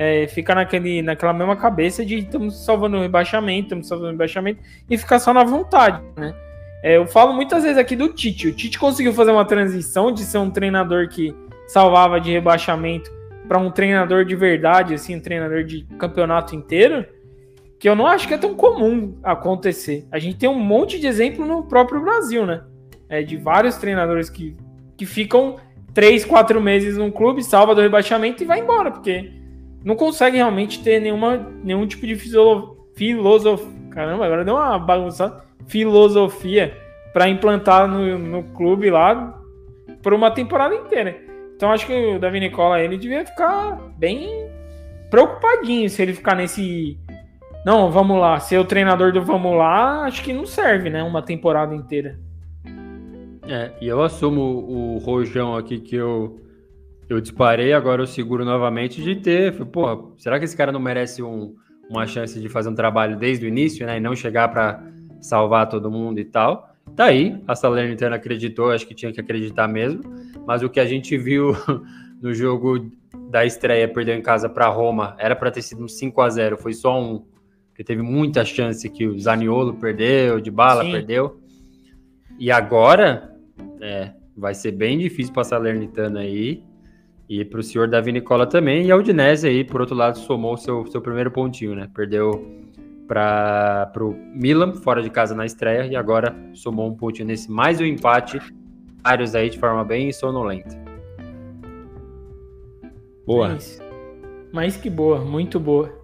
é, ficar naquele, naquela mesma cabeça de estamos salvando o rebaixamento, estamos salvando o rebaixamento e ficar só na vontade, né? É, eu falo muitas vezes aqui do Tite. O Tite conseguiu fazer uma transição de ser um treinador que salvava de rebaixamento para um treinador de verdade, assim, um treinador de campeonato inteiro, que eu não acho que é tão comum acontecer. A gente tem um monte de exemplo no próprio Brasil, né? É, de vários treinadores que, que ficam três, quatro meses num clube, salva do rebaixamento e vai embora, porque não consegue realmente ter nenhuma, nenhum tipo de filosofia. Caramba, agora deu uma bagunça. Filosofia para implantar no, no clube lá por uma temporada inteira. Então acho que o Davi Nicola ele devia ficar bem preocupadinho se ele ficar nesse. Não, vamos lá, ser o treinador do vamos lá, acho que não serve, né? Uma temporada inteira. É, e eu assumo o rojão aqui que eu eu disparei, agora eu seguro novamente de ter. Pô, será que esse cara não merece um, uma chance de fazer um trabalho desde o início, né? E não chegar para salvar todo mundo e tal. Tá aí, a Salernitana acreditou, acho que tinha que acreditar mesmo. Mas o que a gente viu (laughs) no jogo da estreia, perdeu em casa para Roma, era para ter sido um 5 a 0 foi só um. Porque teve muita chance que o Zaniolo perdeu, de bala Sim. perdeu. E agora, é, vai ser bem difícil para a Salernitana aí. E para o senhor Davi Nicola também. E a Udinese aí, por outro lado, somou seu, seu primeiro pontinho, né? Perdeu para o Milan, fora de casa na estreia, e agora somou um pontinho nesse mais um empate. Vários aí de forma bem sonolenta. Boa. Mais que boa, muito boa.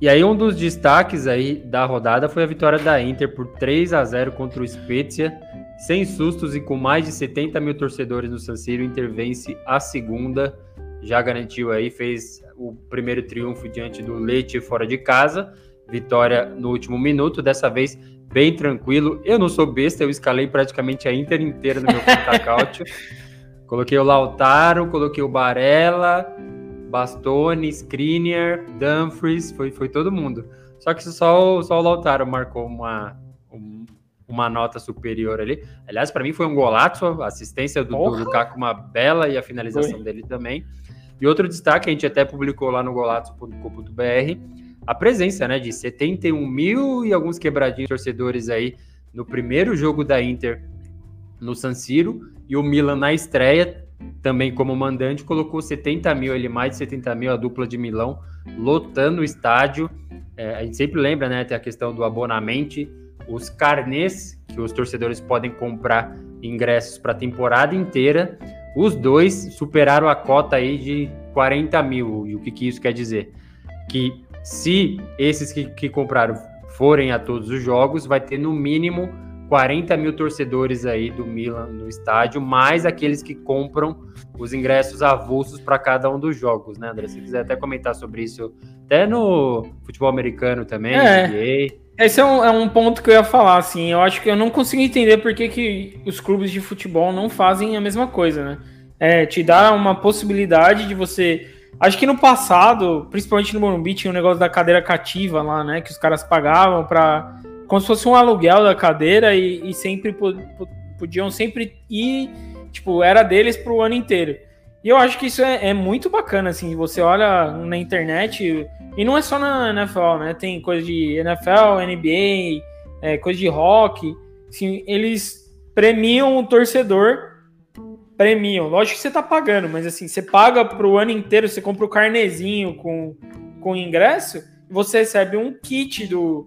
E aí um dos destaques aí da rodada foi a vitória da Inter por 3 a 0 contra o Spezia sem sustos e com mais de 70 mil torcedores no San Siro, intervence a segunda, já garantiu aí, fez o primeiro triunfo diante do Leite fora de casa, vitória no último minuto, dessa vez bem tranquilo. Eu não sou besta, eu escalei praticamente a Inter inteira no meu (laughs) Pentacount. coloquei o Lautaro, coloquei o Barella, Bastoni, Skriniar, Dumfries, foi, foi todo mundo. Só que só, só o Lautaro marcou uma, uma nota superior ali. Aliás, para mim foi um golaço, assistência do, do Lukaku uma bela e a finalização foi. dele também. E outro destaque, a gente até publicou lá no golato.com.br, a presença né, de 71 mil e alguns quebradinhos torcedores aí no primeiro jogo da Inter no San Siro e o Milan na estreia, também como mandante, colocou 70 mil, ele mais de 70 mil, a dupla de Milão, lotando o estádio. É, a gente sempre lembra, né, tem a questão do abonamento, os carnês que os torcedores podem comprar ingressos para a temporada inteira, os dois superaram a cota aí de 40 mil. E o que, que isso quer dizer? Que se esses que, que compraram forem a todos os jogos, vai ter no mínimo 40 mil torcedores aí do Milan no estádio, mais aqueles que compram os ingressos avulsos para cada um dos jogos, né, André? Se quiser até comentar sobre isso, até no futebol americano também, é. NBA. Esse é um, é um, ponto que eu ia falar, assim. Eu acho que eu não consigo entender por que, que os clubes de futebol não fazem a mesma coisa, né? É, te dá uma possibilidade de você. Acho que no passado, principalmente no Morumbi, tinha um negócio da cadeira cativa lá, né? Que os caras pagavam para Como se fosse um aluguel da cadeira e, e sempre podiam sempre ir. Tipo, era deles pro ano inteiro. E eu acho que isso é, é, muito bacana, assim. Você olha na internet, e não é só na NFL, né? Tem coisa de NFL, NBA, é, coisa de rock. Assim, eles premiam o torcedor. Premiam. Lógico que você tá pagando, mas assim, você paga pro ano inteiro, você compra o carnezinho com, com ingresso, você recebe um kit do.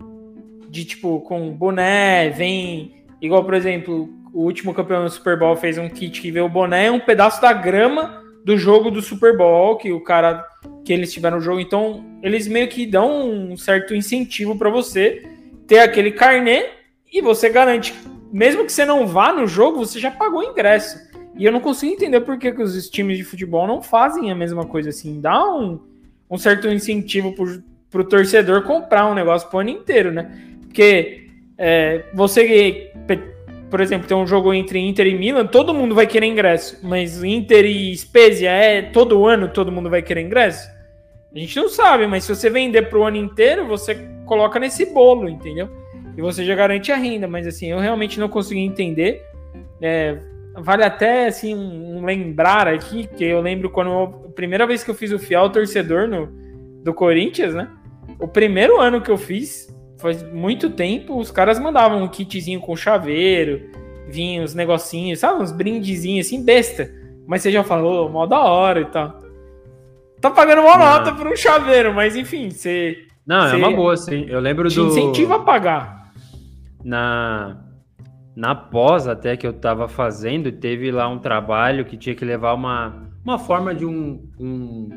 De tipo, com boné, vem. Igual, por exemplo, o último campeão do Super Bowl fez um kit que veio o boné, um pedaço da grama do jogo do Super Bowl, que o cara que eles tiveram no jogo. Então, eles meio que dão um certo incentivo para você ter aquele carnê e você garante, mesmo que você não vá no jogo, você já pagou o ingresso. E eu não consigo entender por que, que os times de futebol não fazem a mesma coisa assim. Dá um, um certo incentivo para o torcedor comprar um negócio pro ano inteiro, né? Porque é, você por exemplo, tem um jogo entre Inter e Milan, todo mundo vai querer ingresso. Mas Inter e Spezia é todo ano todo mundo vai querer ingresso? A gente não sabe, mas se você vender para o ano inteiro, você coloca nesse bolo, entendeu? E você já garante a renda. Mas assim, eu realmente não consegui entender. É, vale até assim um lembrar aqui que eu lembro quando a primeira vez que eu fiz o fiel torcedor no, do Corinthians, né? O primeiro ano que eu fiz, faz muito tempo, os caras mandavam um kitzinho com chaveiro, vinha os negocinhos, sabe? Uns brindezinhos assim, besta. Mas você já falou, mó da hora e tal. Tá pagando uma nota por um chaveiro, mas enfim, você. Não, é uma boa, sim. Eu lembro te do. incentiva a pagar. Na. Na pós, até que eu tava fazendo, teve lá um trabalho que tinha que levar uma, uma forma de um, um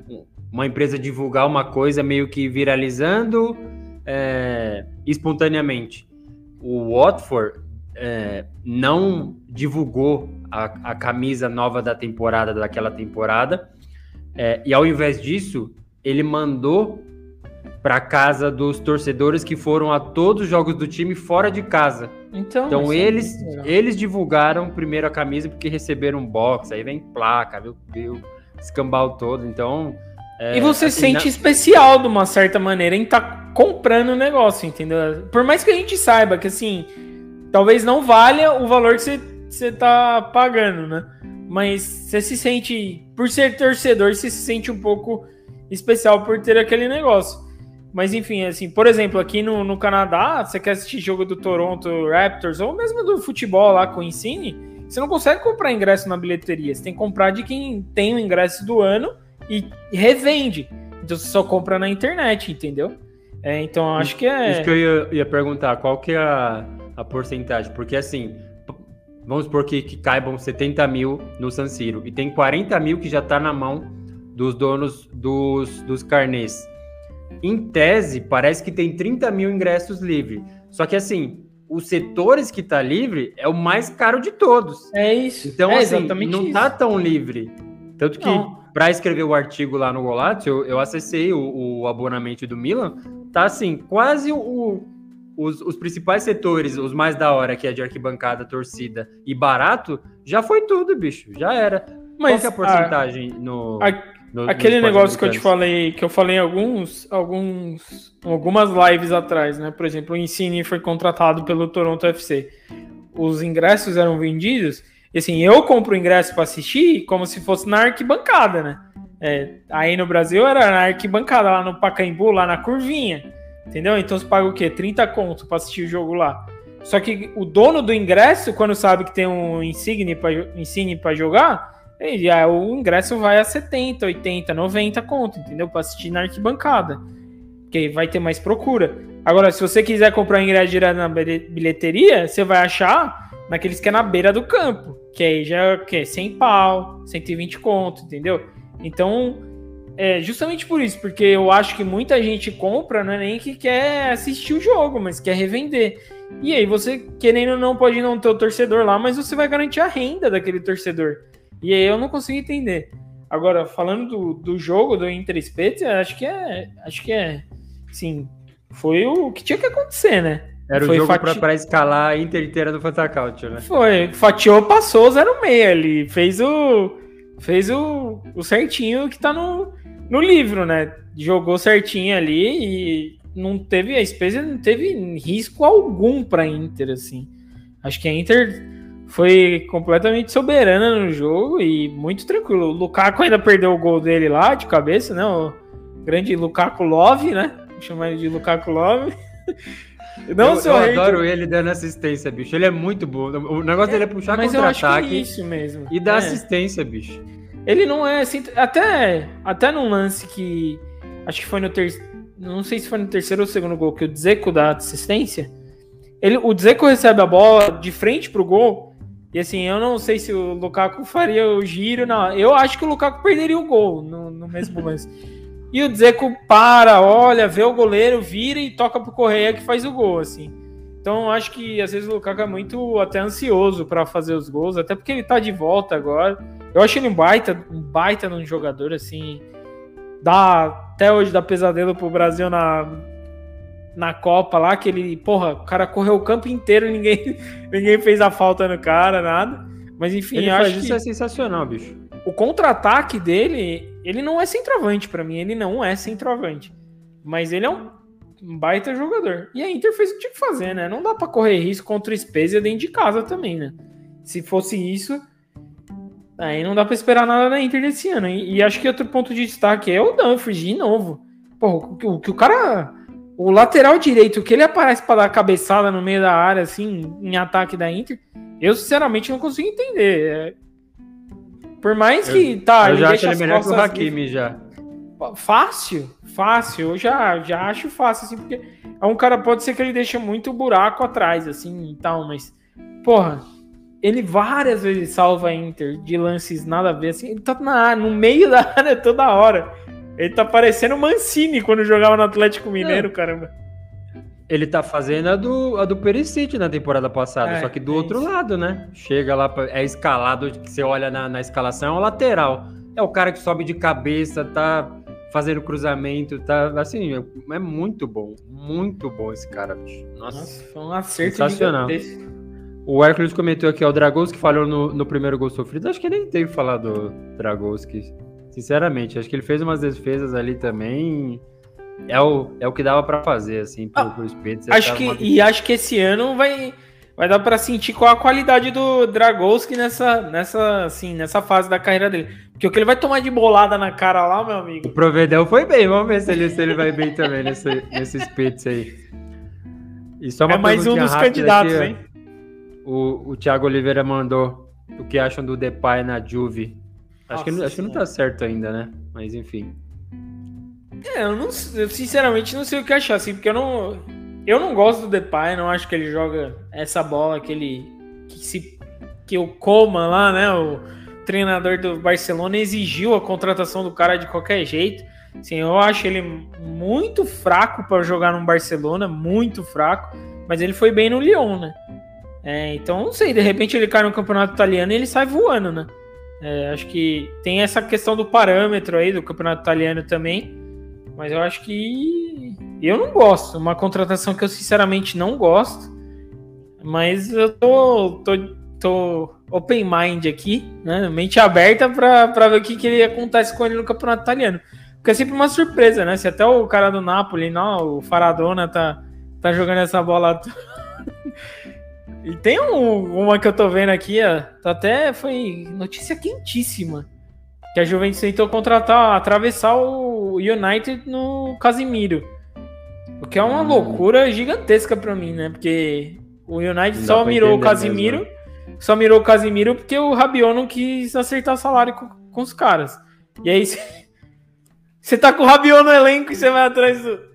uma empresa divulgar uma coisa meio que viralizando é, espontaneamente. O Watford é, não divulgou a, a, camisa nova da temporada, daquela temporada, é, e ao invés disso, ele mandou para casa dos torcedores que foram a todos os jogos do time fora de casa. Então, então eles, é eles divulgaram primeiro a camisa porque receberam um box, aí vem placa, viu, viu escambau todo. Então. É, e você assim, sente na... especial de uma certa maneira em estar tá comprando o negócio, entendeu? Por mais que a gente saiba que assim, talvez não valha o valor que você, você tá pagando, né? Mas você se sente, por ser torcedor, você se sente um pouco especial por ter aquele negócio. Mas enfim, assim, por exemplo, aqui no, no Canadá, você quer assistir jogo do Toronto Raptors ou mesmo do futebol lá com o Insigne, você não consegue comprar ingresso na bilheteria. Você tem que comprar de quem tem o ingresso do ano e revende. Então você só compra na internet, entendeu? É, então acho que é. Isso que eu ia, ia perguntar, qual que é a, a porcentagem? Porque assim, vamos supor que, que caibam 70 mil no San Siro e tem 40 mil que já está na mão dos donos dos, dos carnês. Em tese, parece que tem 30 mil ingressos livres. Só que assim, os setores que tá livre é o mais caro de todos. É isso. Então, é assim, não tá tão livre. Tanto que, para escrever o artigo lá no Golato, eu, eu acessei o, o abonamento do Milan tá assim, quase o, os, os, principais setores, os mais da hora, que é de arquibancada, torcida e barato, já foi tudo, bicho. Já era. Mas Qual é a porcentagem a, no. A, No, Aquele negócio que eu te falei, que eu falei em alguns, alguns, algumas lives atrás, né? Por exemplo, o Insigne foi contratado pelo Toronto FC. Os ingressos eram vendidos, e assim, eu compro o ingresso para assistir como se fosse na arquibancada, né? É, aí no Brasil era na arquibancada, lá no Pacaembu, lá na curvinha. Entendeu? Então você paga o quê? 30 conto para assistir o jogo lá. Só que o dono do ingresso, quando sabe que tem um Insigne para jogar, já o ingresso vai a 70, 80, 90 conto, entendeu? Para assistir na arquibancada. Porque vai ter mais procura. Agora, se você quiser comprar ingresso direto na bilheteria, você vai achar naqueles que é na beira do campo. Que aí já é o quê? 100 pau, 120 conto, entendeu? Então, é justamente por isso, porque eu acho que muita gente compra, não é nem que quer assistir o jogo, mas quer revender. E aí você, querendo ou não, pode não ter o torcedor lá, mas você vai garantir a renda daquele torcedor. E aí eu não consigo entender. Agora, falando do, do jogo do Inter Spezia, acho que é. Acho que é. Sim, foi o que tinha que acontecer, né? Era foi o jogo fati... para escalar a Inter inteira do Fantacaut, né? Foi. Fatiou, passou 0,6 ali. Fez o. Fez o, o certinho que tá no, no livro, né? Jogou certinho ali e não teve. A Spezia não teve risco algum pra Inter, assim. Acho que a Inter foi completamente soberana no jogo e muito tranquilo. O Lukaku ainda perdeu o gol dele lá de cabeça, né? O grande Lukaku Love, né? Vou chamar ele de Lukaku Love. (laughs) Não eu, eu adoro ele dando assistência, bicho. Ele é muito bom. O negócio é, dele é puxar contra-ataque. É isso mesmo. E dar é. assistência, bicho. Ele não é assim. Até, até num lance que. Acho que foi no terceiro. Não sei se foi no terceiro ou segundo gol que o Dzeko dá assistência. Ele, o Dzeko recebe a bola de frente pro gol. E assim, eu não sei se o Lukaku faria o giro, não. Eu acho que o Lukaku perderia o gol no, no mesmo (laughs) lance. E o Dzeko para, olha, vê o goleiro, vira e toca pro Correia que faz o gol, assim. Então, eu acho que às vezes o Lukaku é muito até ansioso para fazer os gols, até porque ele tá de volta agora. Eu acho ele um baita, um baita num jogador, assim. Dá, até hoje dá pesadelo pro Brasil na, na Copa lá, que ele, porra, o cara correu o campo inteiro, (laughs) ninguém, ninguém fez a falta no cara, nada. Mas enfim, ele acho isso é sensacional, bicho. O contra-ataque dele, ele não é centroavante para mim, ele não é centroavante. Mas ele é um baita jogador. E a Inter fez o que tinha que fazer, né? Não dá para correr risco contra o Spezia dentro de casa também, né? Se fosse isso, aí não dá para esperar nada da Inter desse ano. E, e, acho que outro ponto de destaque é o Dumfries de novo. Porra, o que o, cara o lateral direito, que ele aparece para dar cabeçada no meio da área, assim, em ataque da Inter, eu sinceramente não consigo entender. É... Por mais que. Eu, tá, eu já acho ele melhor que o Hakimi já. Fácil, fácil. Eu já, já acho fácil, assim, porque é um cara, pode ser que ele deixe muito buraco atrás, assim e tal, mas. Porra, ele várias vezes salva a Inter de lances nada a ver, assim, ele tá na, no meio da (laughs) área toda hora. Ele tá parecendo o Mancini quando jogava no Atlético Mineiro, caramba. Ele tá fazendo a do, a do Perisic na temporada passada, é, só que do é outro isso. lado, né? Chega lá, é escalado, que você olha na, na escalação, é o lateral. É o cara que sobe de cabeça, tá fazendo cruzamento, tá assim, é, muito bom, muito bom esse cara, bicho. Nossa, Nossa foi um acerto sensacional. O Hércules comentou aqui, ó, o Dragowski falou no, no primeiro gol sofrido, acho que nem teve falar do Dragowski. Sinceramente, acho que ele fez umas defesas ali também. É o, é o que dava para fazer, assim, pro, ah, pro Acho que, E acho que esse ano vai, vai dar para sentir qual a qualidade do Dragowski nessa, nessa, assim, nessa fase da carreira dele. Porque o que ele vai tomar de bolada na cara lá, meu amigo. O Provedel foi bem, vamos ver se ele, se ele vai bem também nesse, nesse Spitz aí. E só uma é mais um dos candidatos, aqui, hein? O, o Thiago Oliveira mandou o que acham do Depay na Juve. Acho, Nossa, que, acho que não tá certo ainda, né? Mas enfim. É, eu, não, eu sinceramente não sei o que achar, assim, porque eu não. Eu não gosto do Depay, não acho que ele joga essa bola que ele. que se. que o Coma lá, né? O treinador do Barcelona exigiu a contratação do cara de qualquer jeito. Assim, eu acho ele muito fraco para jogar no Barcelona, muito fraco, mas ele foi bem no Lyon, né? É, então não sei, de repente ele cai no campeonato italiano e ele sai voando, né? É, acho que tem essa questão do parâmetro aí do campeonato italiano também, mas eu acho que eu não gosto. Uma contratação que eu sinceramente não gosto, mas eu tô, tô, tô open mind aqui, né? Mente aberta para ver o que, que acontece com ele no campeonato italiano. Porque é sempre uma surpresa, né? Se até o cara do Napoli, não, o Faradona tá, tá jogando essa bola. (laughs) e tem um, uma que eu tô vendo aqui, ó, tá até foi notícia quentíssima. Que a Juventus tentou contratar, atravessar o United no Casimiro. O que é uma hum. loucura gigantesca para mim, né? Porque o United não só mirou o Casimiro. Mesmo, né? Só mirou o Casimiro porque o Rabiot não quis acertar salário com, com os caras. E aí (laughs) você tá com o Rabiot no elenco e você vai atrás do.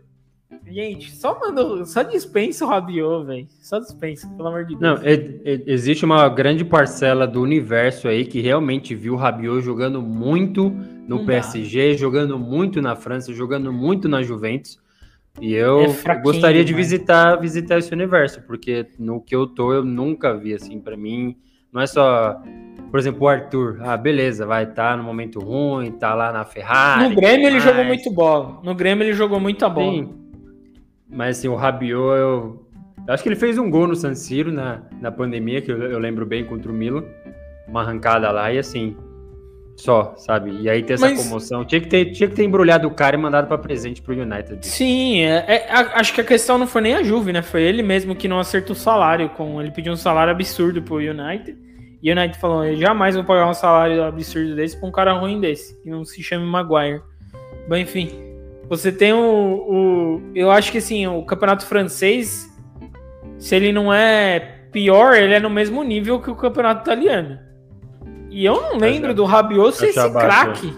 Gente, só manda, só dispensa o Rabiot, velho. Só dispensa, pelo amor de Deus. Não, é, é, existe uma grande parcela do universo aí que realmente viu o Rabiot jogando muito no Não PSG, dá. jogando muito na França, jogando muito na Juventus. E eu é gostaria de visitar, visitar esse universo, porque no que eu tô, eu nunca vi assim, para mim, não é só, por exemplo, o Arthur, ah, beleza, vai estar tá no momento ruim, tá lá na Ferrari. No Grêmio ele jogou muito bola. No Grêmio ele jogou muita bola. Sim. Mas assim, o Rabiot, eu, eu acho que ele fez um gol no San Siro na, na pandemia, que eu, eu lembro bem contra o Milan. Uma arrancada lá e assim, só, sabe? E aí ter essa Mas... comoção. Tinha que, ter, tinha que ter embrulhado o cara e mandado para presente pro United. Sim, é, é, acho que a questão não foi nem a Juve, né? Foi ele mesmo que não acertou o salário. Com, ele pediu um salário absurdo pro United. E o United falou: eu jamais vou pagar um salário absurdo desse pra um cara ruim desse, que não se chame Maguire. Bom, enfim. Você tem o, o. Eu acho que assim, o campeonato francês, se ele não é pior, ele é no mesmo nível que o campeonato italiano. E eu não lembro do Rabiot ser esse craque.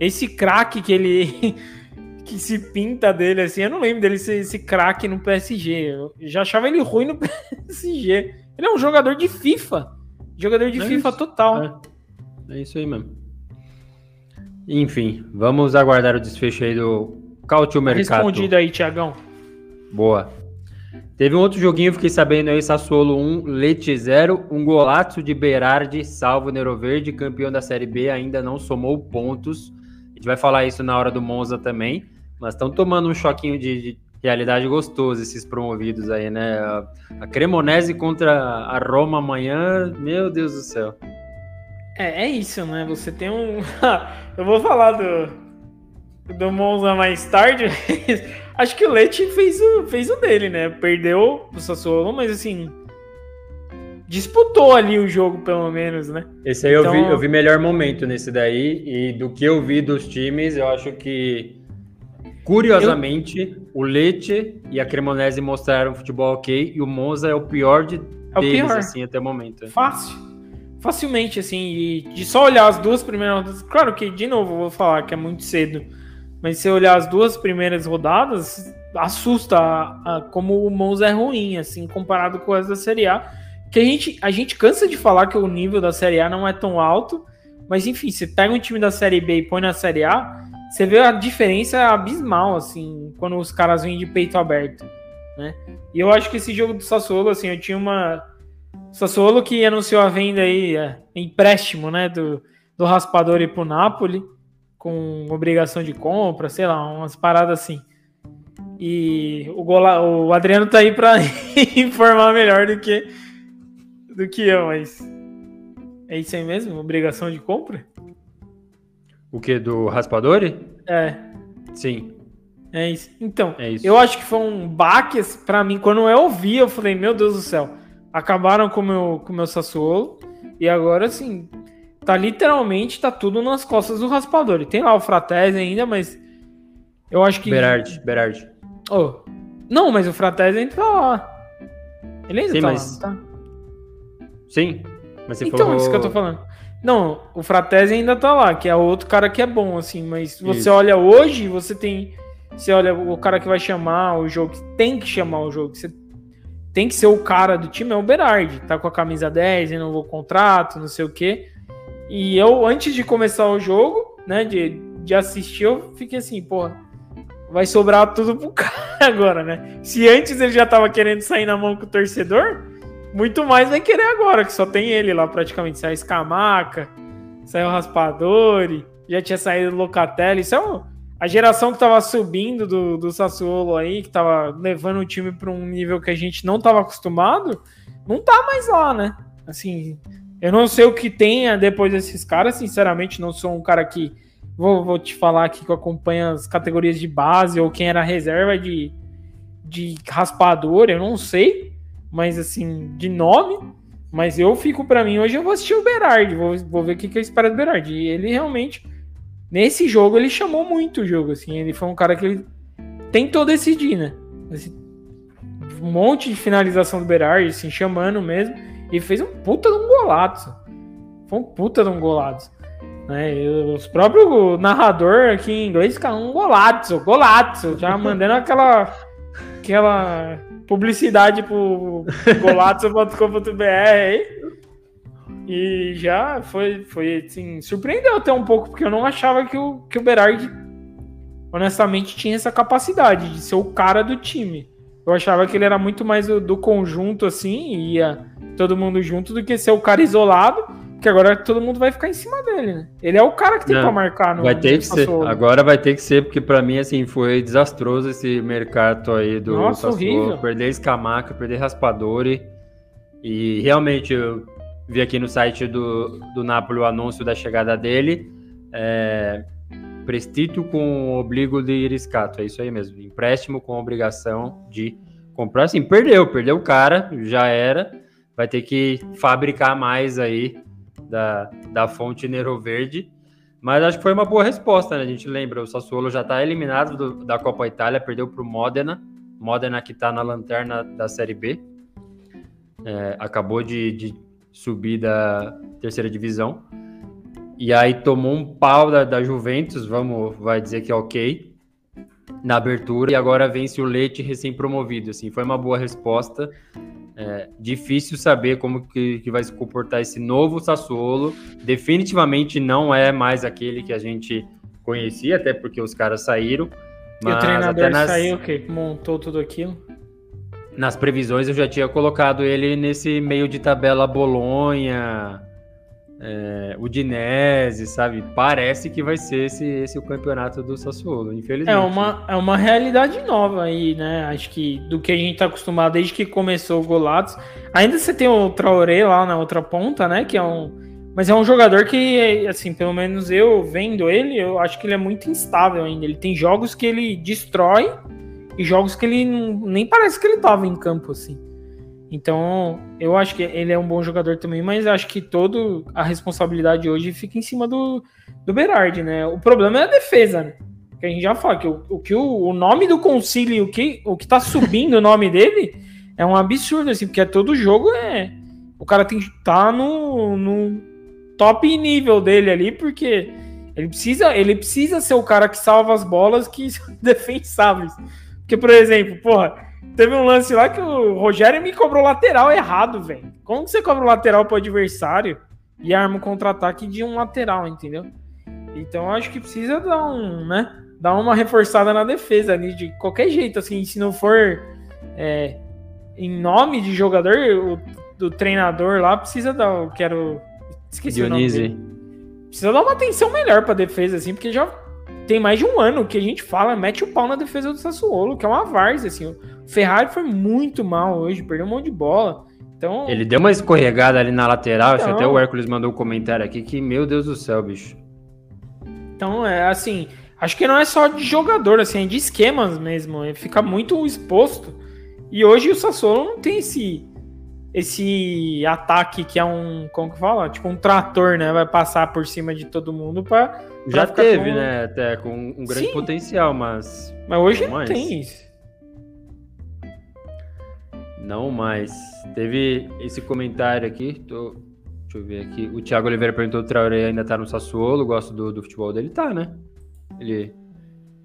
Esse craque que ele. (laughs) que se pinta dele assim. Eu não lembro dele ser esse craque no PSG. Eu já achava ele ruim no (laughs) PSG. Ele é um jogador de FIFA. Jogador de é FIFA isso. total. É. é isso aí mesmo. Enfim, vamos aguardar o desfecho aí do Cautio Mercado. Respondido aí, Tiagão. Boa. Teve um outro joguinho, fiquei sabendo aí, Sassuolo 1, Leite 0, um golaço de Berardi, salvo Nero Verde, campeão da Série B, ainda não somou pontos. A gente vai falar isso na hora do Monza também, mas estão tomando um choquinho de, de, realidade gostoso esses promovidos aí, né? A, a Cremonese contra a Roma amanhã, meu Deus do céu. É, é isso, né? Você tem um... (laughs) Eu vou falar do, do Monza mais tarde, (laughs) Acho que o Leite fez o, fez o dele, né? Perdeu o Sassuolo, mas assim. Disputou ali o jogo, pelo menos, né? Esse aí então... eu, vi, então- eu vi melhor momento nesse daí. E do que eu vi dos times, eu acho que. Curiosamente, eu... o Leite e a Cremonese mostraram futebol ok. E o Monza é o pior de é deles, pior. assim, até o momento. Fácil facilmente, assim, e de só olhar as duas primeiras. Claro que, de novo, vou falar que é muito cedo mas se olhar as duas primeiras rodadas, assusta a, a, como o Monza é ruim, assim, comparado com as da Série A. Que a gente, a gente cansa de falar que o nível da Série A não é tão alto, mas enfim, você pega um time da Série B e põe na Série A, você vê a diferença abismal, assim, quando os caras vêm de peito aberto, né? E eu acho que esse jogo do Sassuolo, assim, eu tinha uma... Sassuolo que anunciou a venda aí, é, empréstimo, né, do, do Raspadori pro Napoli, com obrigação de compra, sei lá, umas paradas assim. E o, Gola, o Adriano tá aí para (laughs) informar melhor do que do que eu, mas é isso aí mesmo? Obrigação de compra? O que do Raspadori? É. Sim. É isso. Então, é isso. eu acho que foi um baque para mim quando eu ouvi, eu falei, meu Deus do céu, acabaram com meu com meu Sassuolo e agora assim, Tá literalmente, tá tudo nas costas do raspador. E tem lá o Fratese ainda, mas eu acho que. Berardi, Berardi. Oh. Não, mas o Fratese ainda tá lá. Ele ainda Sim, tá mas... lá, tá? Sim, mas você então, falou... isso que eu tô falando. Não, o Fratese ainda tá lá, que é outro cara que é bom, assim, mas você isso. olha hoje, você tem. Você olha o cara que vai chamar o jogo, que tem que chamar o jogo, você tem que ser o cara do time, é o Berardi. Tá com a camisa 10, renovou o contrato, não sei o quê. E eu, antes de começar o jogo, né, de, de assistir, eu fiquei assim, pô, vai sobrar tudo pro (laughs) cara agora, né? Se antes ele já tava querendo sair na mão com o torcedor, muito mais vai querer agora, que só tem ele lá praticamente. Saiu Escamaca, saiu Raspadori, já tinha saído Locatelli. Isso é um, a geração que tava subindo do, do Sassuolo aí, que tava levando o time para um nível que a gente não tava acostumado, não tá mais lá, né? Assim, eu não sei o que tenha depois desses caras, sinceramente, não sou um cara que. Vou, vou te falar aqui que eu acompanho as categorias de base ou quem era reserva de, de raspador, eu não sei, mas assim, de nome. Mas eu fico para mim, hoje eu vou assistir o Berardi, vou, vou ver o que, que eu espero do Berardi. E ele realmente, nesse jogo, ele chamou muito o jogo, assim, ele foi um cara que ele tentou decidir, né? Um monte de finalização do Berardi, assim, chamando mesmo, e fez um puta de um golaço. Foi um puta de um golaço. Né? os próprios narrador aqui em inglês ficam um golaço, golaço, já (laughs) mandando aquela aquela publicidade pro golato.com.br e já foi, foi assim, surpreendeu até um pouco, porque eu não achava que o, que o Berardi, honestamente, tinha essa capacidade de ser o cara do time. Eu achava que ele era muito mais do, do conjunto, assim, ia todo mundo junto, do que ser o cara isolado, que agora todo mundo vai ficar em cima dele, né? Ele é o cara que tem para marcar no Vai ter que ser. Agora vai ter que ser, porque para mim, assim, foi desastroso esse mercado aí do Nossa, Sassuolo. horrível. Perder Escamaca, perder Raspadori. E realmente, eu vi aqui no site do, do Napoli o anúncio da chegada dele. É, prestito com obligo de riscato, é isso aí mesmo. Empréstimo com obrigação de comprar. Assim, perdeu, perdeu o cara, já era. Vai ter que fabricar mais aí da, da fonte Nero Verde. Mas acho que foi uma boa resposta, né? A gente lembra, o Sassuolo já está eliminado do, da Copa Itália, perdeu para o Modena. Modena que está na lanterna da Série B. É, acabou de, de, subir da terceira divisão. E aí tomou um pau da, da Juventus, vamos, vai dizer que é ok, na abertura. E agora vence o Leite recém-promovido. Assim, foi uma boa resposta. É difícil saber como que, que, vai se comportar esse novo Sassuolo. Definitivamente não é mais aquele que a gente conhecia, até porque os caras saíram. E o treinador nas... saiu, que montou tudo aquilo? Nas previsões eu já tinha colocado ele nesse meio de tabela Bolonha, é, Udinese, sabe? Parece que vai ser esse, esse o campeonato do Sassuolo, infelizmente. É uma, é uma realidade nova aí, né? Acho que do que a gente tá acostumado desde que começou o Golatos. Ainda você tem o Traoré lá na outra ponta, né? Que é um. Mas é um jogador que, assim, pelo menos eu vendo ele, eu acho que ele é muito instável ainda. Ele tem jogos que ele destrói e jogos que ele nem parece que ele tava em campo, assim. Então, eu acho que ele é um bom jogador também, mas acho que toda a responsabilidade hoje fica em cima do, do Berardi, né? O problema é a defesa, né? Que a gente já fala que o, o que o, o, nome do concílio, o que, o que tá subindo o nome dele é um absurdo, assim, porque todo jogo é. O cara tem que estar tá no, no top nível dele ali, porque ele precisa, ele precisa ser o cara que salva as bolas que (laughs) são defensáveis. Porque, por exemplo, porra, Teve um lance lá que o Rogério me cobrou lateral errado, velho. Como que você cobra o lateral pro adversário e arma o contra-ataque de um lateral, entendeu? Então acho que precisa dar um, né? Dar uma reforçada na defesa ali, de qualquer jeito, assim, se não for é, em nome de jogador, o, do treinador lá precisa dar, eu quero esqueci Dionísio. o nome dele. Precisa dar uma atenção melhor pra defesa, assim, porque já tem mais de um ano que a gente fala, mete o pau na defesa do Sassuolo, que é uma várzea, assim. O Ferrari foi muito mal hoje, perdeu um monte de bola. Então... Ele deu uma escorregada ali na lateral, então... até o Hércules mandou um comentário aqui que, meu Deus do céu, bicho. Então, é assim, acho que não é só de jogador, assim, é de esquemas mesmo. Ele fica muito exposto. E hoje o Sassuolo não tem esse esse ataque que é um, como que fala? Tipo um trator, né? Vai passar por cima de todo mundo para Já teve, com... né? Até com um grande Sim. potencial, mas. Mas hoje não, não tem isso. Não mais. Teve esse comentário aqui. Tô... Deixa eu ver aqui. O Thiago Oliveira perguntou: o Traoré ainda tá no Sassuolo? Gosto do, do futebol dele? Tá, né? Ele.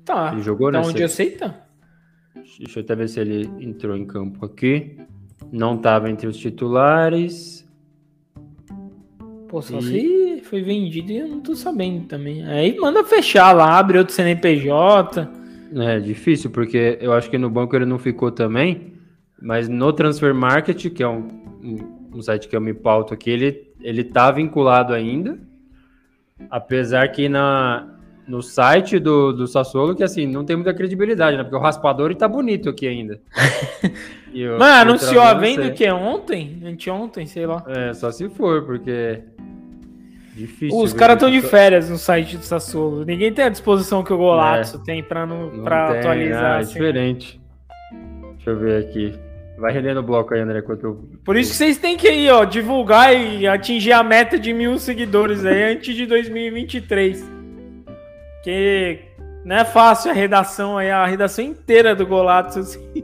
Tá. Ele jogou, tá né? onde aceita? Deixa eu até ver se ele entrou em campo aqui. Não estava entre os titulares. Pô, só e... se foi vendido e eu não tô sabendo também. Aí manda fechar lá, abre outro CNPJ. É difícil, porque eu acho que no banco ele não ficou também. Mas no Transfer Market, que é um, um, um site que eu me pauto aqui, ele, ele tá vinculado ainda. Apesar que na, no site do, do Sassuolo que assim, não tem muita credibilidade, né? Porque o raspador tá bonito aqui ainda. (laughs) Mano, anunciou a venda que é ontem? Anteontem, sei lá. É, só se for, porque. Difícil. Os caras estão de férias no site do Sassuolo. Ninguém tem a disposição que o Golato é, tem pra, não, não pra tem, atualizar. Ah, é assim. diferente. Deixa eu ver aqui. Vai rendendo o bloco aí, André, enquanto eu... Por isso que vocês têm que ir, ó, divulgar e atingir a meta de mil seguidores aí antes de 2023. Que não é fácil a redação aí, a redação inteira do Golato se, (laughs)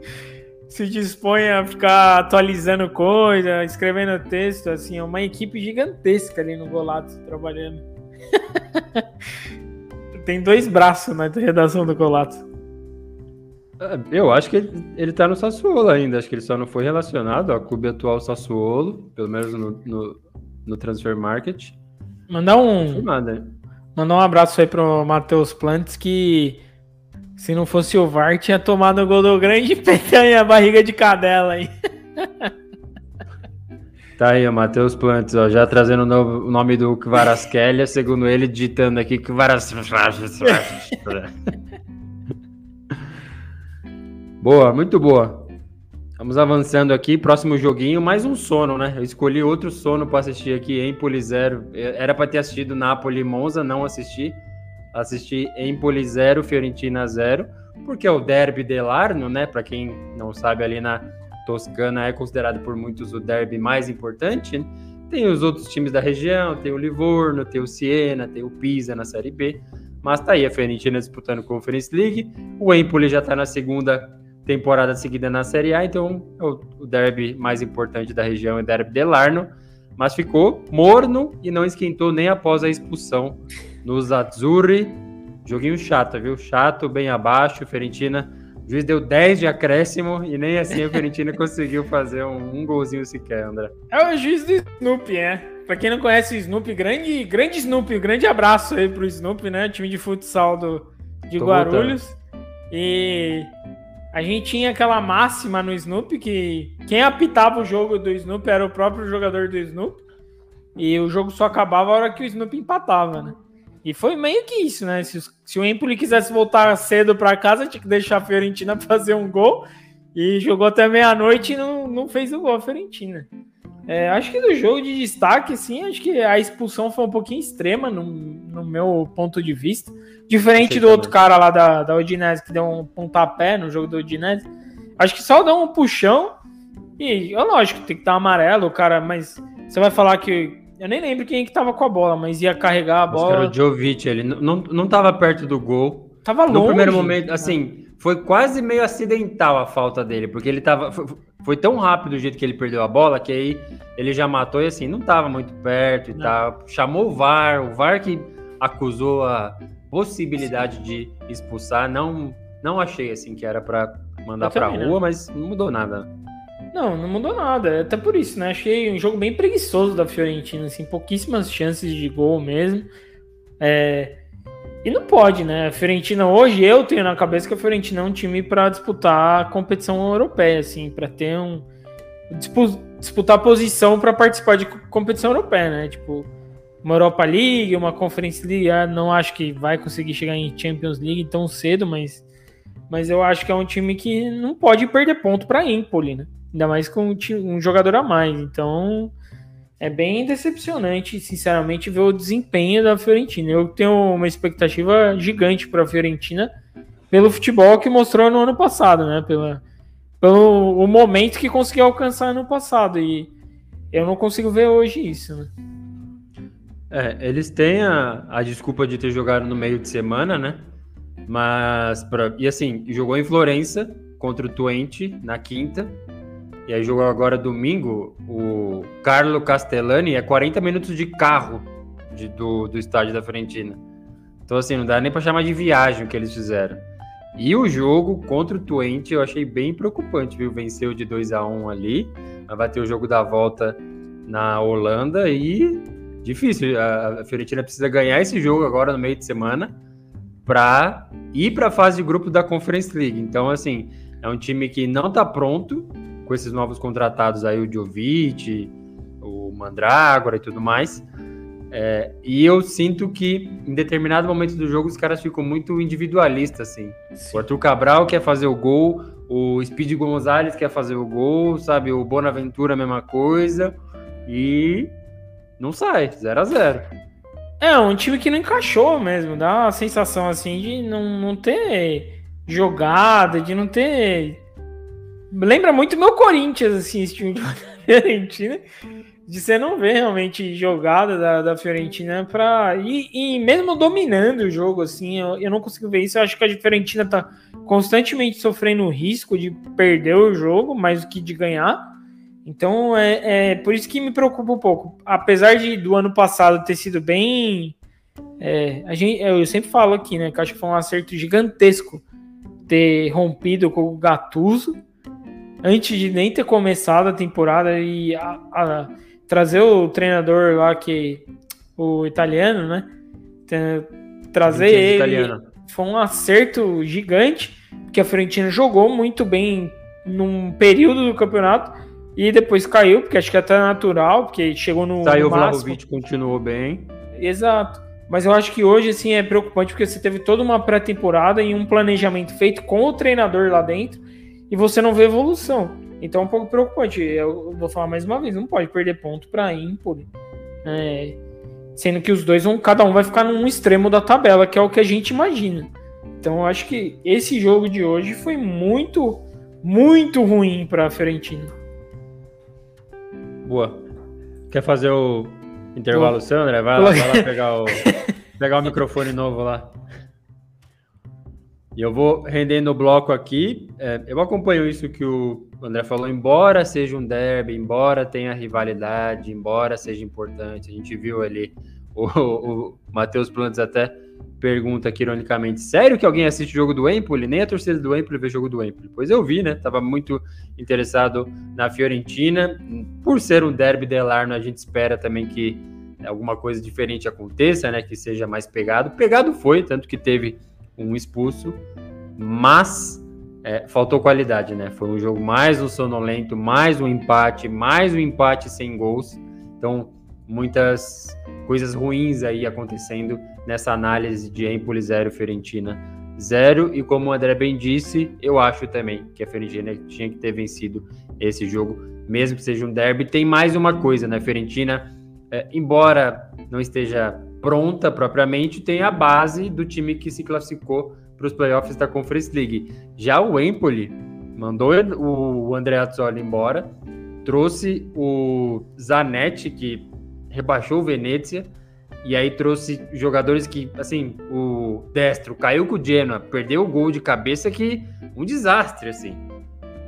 se dispõe a ficar atualizando coisa, escrevendo texto, assim, é uma equipe gigantesca ali no Golato trabalhando. (laughs) Tem dois braços na redação do Golato. É, eu acho que ele, ele tá no Sassuolo ainda. Acho que ele só não foi relacionado ao clube atual Sassuolo, pelo menos no, no, no Transfer Market. Mandar um. Nada. Mandar um abraço aí pro Matheus Plantes, que se não fosse o VAR, tinha tomado o gol do grande (laughs) petanha, a barriga de cadela aí. Tá aí, o Matheus Plantes, ó, já trazendo o, nome do Kvaraskelia, segundo ele, digitando aqui Kvaras. (laughs) Boa, muito boa. Vamos avançando aqui, próximo joguinho, mais um sono, né? Eu escolhi outro sono para assistir aqui, Empoli 0. Era para ter assistido Napoli Monza, não assisti. Assisti Empoli 0, Fiorentina 0, porque é o derby delarno, né? Para quem não sabe, ali na Toscana é considerado por muitos o derby mais importante. Né? Tem os outros times da região, tem o Livorno, tem o Siena, tem o Pisa na Série B. Mas tá aí a Fiorentina disputando Conference League. O Empoli já tá na segunda temporada seguida na Série A, então é o, o derby mais importante da região é o derby de Larno, mas ficou morno e não esquentou nem após a expulsão nos Azzurri. Joguinho chato, viu? Chato, bem abaixo, Fiorentina. O juiz deu 10 de acréscimo e nem assim a Fiorentina (laughs) conseguiu fazer um, um, golzinho sequer, André. É o juiz do Snoopy, é. Pra quem não conhece o Snoopy, grande, grande Snoopy, grande abraço aí pro Snoopy, né? Time de futsal do, de Tô Guarulhos. Voltando. E a gente tinha aquela máxima no Snoop que quem apitava o jogo do Snoop era o próprio jogador do Snoop. E o jogo só acabava a hora que o Snoop empatava, né? E foi meio que isso, né? Se, se o Empoli quisesse voltar cedo para casa, tinha que deixar a Fiorentina (laughs) fazer um gol. E jogou até meia-noite e não, não fez o gol a Fiorentina. É, acho que do jogo de destaque, sim, acho que a expulsão foi um pouquinho extrema no, no meu ponto de vista. Diferente do outro cara lá da, da Udinese, que deu um pontapé no jogo do Udinese. Acho que só dá um puxão. E, é lógico, tem que estar amarelo, o cara, mas você vai falar que. Eu nem lembro quem que tava com a bola, mas ia carregar a bola. Era o Jovic, ele não, não tava perto do gol. Tava longe. No primeiro momento, assim, foi quase meio acidental a falta dele, porque ele tava. Foi, foi, tão rápido o jeito que ele perdeu a bola que aí ele já matou e assim, não tava muito perto e tal. Chamou o VAR, o VAR que acusou a, possibilidade de expulsar. Não, não achei assim que era para mandar para rua, não. mas não mudou nada. Não, não mudou nada. É até por isso, né? Achei um jogo bem preguiçoso da Fiorentina, assim, pouquíssimas chances de gol mesmo. É... E não pode, né? A Fiorentina hoje eu tenho na cabeça que a Fiorentina é um time para disputar a competição europeia, assim, para ter um disputar posição para participar de competição europeia, né? Tipo, uma Europa League, uma Conference League, ah, não acho que vai conseguir chegar em Champions League tão cedo, mas, mas eu acho que é um time que não pode perder ponto para Empoli, né? Ainda mais com um jogador a mais. Então é bem decepcionante, sinceramente, ver o desempenho da Fiorentina. Eu tenho uma expectativa gigante para a Fiorentina pelo futebol que mostrou no ano passado, né? Pela, pelo o momento que conseguiu alcançar no passado. E eu não consigo ver hoje isso, né? É, eles têm a, a desculpa de ter jogado no meio de semana, né? Mas, pra, e assim, jogou em Florença contra o Twente na quinta. E aí jogou agora domingo o Carlo Castellani, é 40 minutos de carro de, do, do estádio da Fiorentina. Então, assim, não dá nem para chamar de viagem o que eles fizeram. E o jogo contra o Twente eu achei bem preocupante, viu? Venceu de 2 a 1 ali, vai ter o jogo da volta na Holanda e difícil. A Fiorentina precisa ganhar esse jogo agora no meio de semana para ir para a fase de grupo da Conference League. Então, assim, é um time que não está pronto com esses novos contratados aí, o Jovic, o Mandrágora e tudo mais. É, e eu sinto que em determinado momento do jogo os caras ficam muito individualistas, assim. Sim. O Arthur Cabral quer fazer o gol, o Speed Gonzalez quer fazer o gol, sabe? O Bonaventura a mesma coisa. E não sai, 0 a 0 É, um time que não encaixou mesmo. Dá uma sensação assim de não, não ter jogada, de não ter. Lembra muito meu Corinthians, assim, esse time de (laughs) Fiorentina. De você não ver realmente jogada da, da Fiorentina para e, e, mesmo dominando o jogo, assim, eu, eu não consigo ver isso. Eu acho que a Fiorentina tá constantemente sofrendo o risco de perder o jogo mais do que de ganhar. Então é, é por isso que me preocupa um pouco. Apesar de do ano passado ter sido bem. É, a gente, eu sempre falo aqui, né? Que acho que foi um acerto gigantesco ter rompido com o Gattuso antes de nem ter começado a temporada e a, a, trazer o treinador lá que o italiano, né? Trazer ele italiano. foi um acerto gigante, porque a Fiorentina jogou muito bem num período do campeonato e depois caiu, porque acho que é até natural, porque chegou no. Saiu o Vlahovic, continuou bem. Exato. Mas eu acho que hoje, assim, é preocupante, porque você teve toda uma pré-temporada e um planejamento feito com o treinador lá dentro e você não vê evolução. Então é um pouco preocupante. Eu vou falar mais uma vez, não pode perder ponto para Empoli. É, sendo que os dois vão, cada um vai ficar num extremo da tabela, que é o que a gente imagina. Então eu acho que esse jogo de hoje foi muito, muito ruim para a Fiorentina. Boa. Quer fazer o intervalo, Boa. Sandra? Vai lá, vai lá pegar o, (laughs) pegar o microfone novo lá. E eu vou rendendo o bloco aqui. É, eu acompanho isso que o André falou, embora seja um derby, embora tenha rivalidade, embora seja importante. A gente viu ali o, o Matheus Plantes até pergunta aqui, ironicamente, sério que alguém assiste o jogo do Empoli? Nem a torcida do Empoli vê o jogo do Empoli. Pois eu vi, né? Tava muito interessado na Fiorentina. Por ser um derby delarno, a gente espera também que alguma coisa diferente aconteça, né? Que seja mais pegado. Pegado foi, tanto que teve um expulso, mas é, faltou qualidade, né? Foi um jogo mais um sonolento, mais um empate, mais um empate sem gols. Então, muitas coisas ruins aí acontecendo nessa análise de Empoli 0, Fiorentina 0. E como o André bem disse, eu acho também que a Fiorentina tinha que ter vencido esse jogo, mesmo que seja um derby. Tem mais uma coisa, né? Fiorentina, é, embora não esteja pronta propriamente, tem a base do time que se classificou para os playoffs da Conference League. Já o Empoli mandou o André Azzoli embora, trouxe o Zanetti, que rebaixou o Venezia, e aí trouxe jogadores que, assim, o Destro caiu com o Genoa, perdeu o gol de cabeça que um desastre, assim.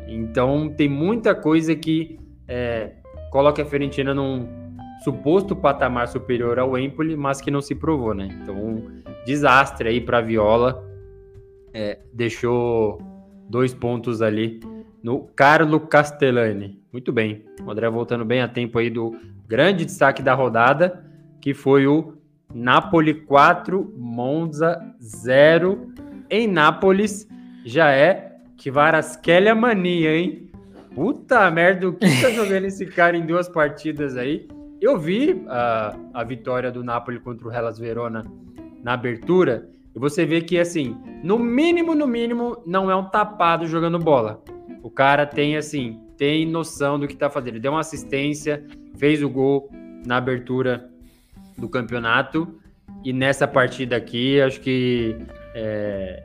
Então tem muita coisa que é, coloca a Fiorentina num suposto patamar superior ao Empoli, mas que não se provou, né? Então um desastre aí para Viola, é, deixou dois pontos ali no Carlo Castellani. Muito bem, o André voltando bem a tempo aí do grande destaque da rodada, que foi o Napoli 4, Monza 0. Em Nápoles já é que Varaskelia mania, hein? Puta merda, o que tá jogando esse cara em duas partidas aí? Eu vi a, a vitória do Napoli contra o Hellas Verona na abertura, e você vê que, assim, no mínimo, no mínimo, não é um tapado jogando bola. O cara tem, assim, tem noção do que tá fazendo. Ele deu uma assistência, fez o gol na abertura do campeonato. E nessa partida aqui, acho que é...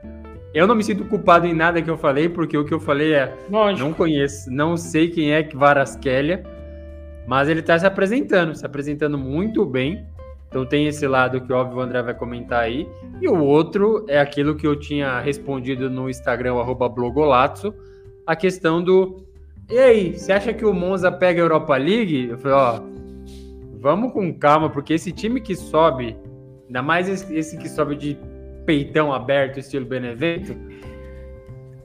eu não me sinto culpado em nada que eu falei, porque o que eu falei é Lógico. não conheço, não sei quem é que Varaskelia, mas ele está se apresentando, se apresentando muito bem. Então tem esse lado que óbvio o André vai comentar aí. E o outro é aquilo que eu tinha respondido no Instagram, arroba blogolazzo, a questão do. E aí, você acha que o Monza pega a Europa League? Eu falei, ó, vamos com calma, porque esse time que sobe, ainda mais esse, que sobe de peitão aberto, estilo Benevento,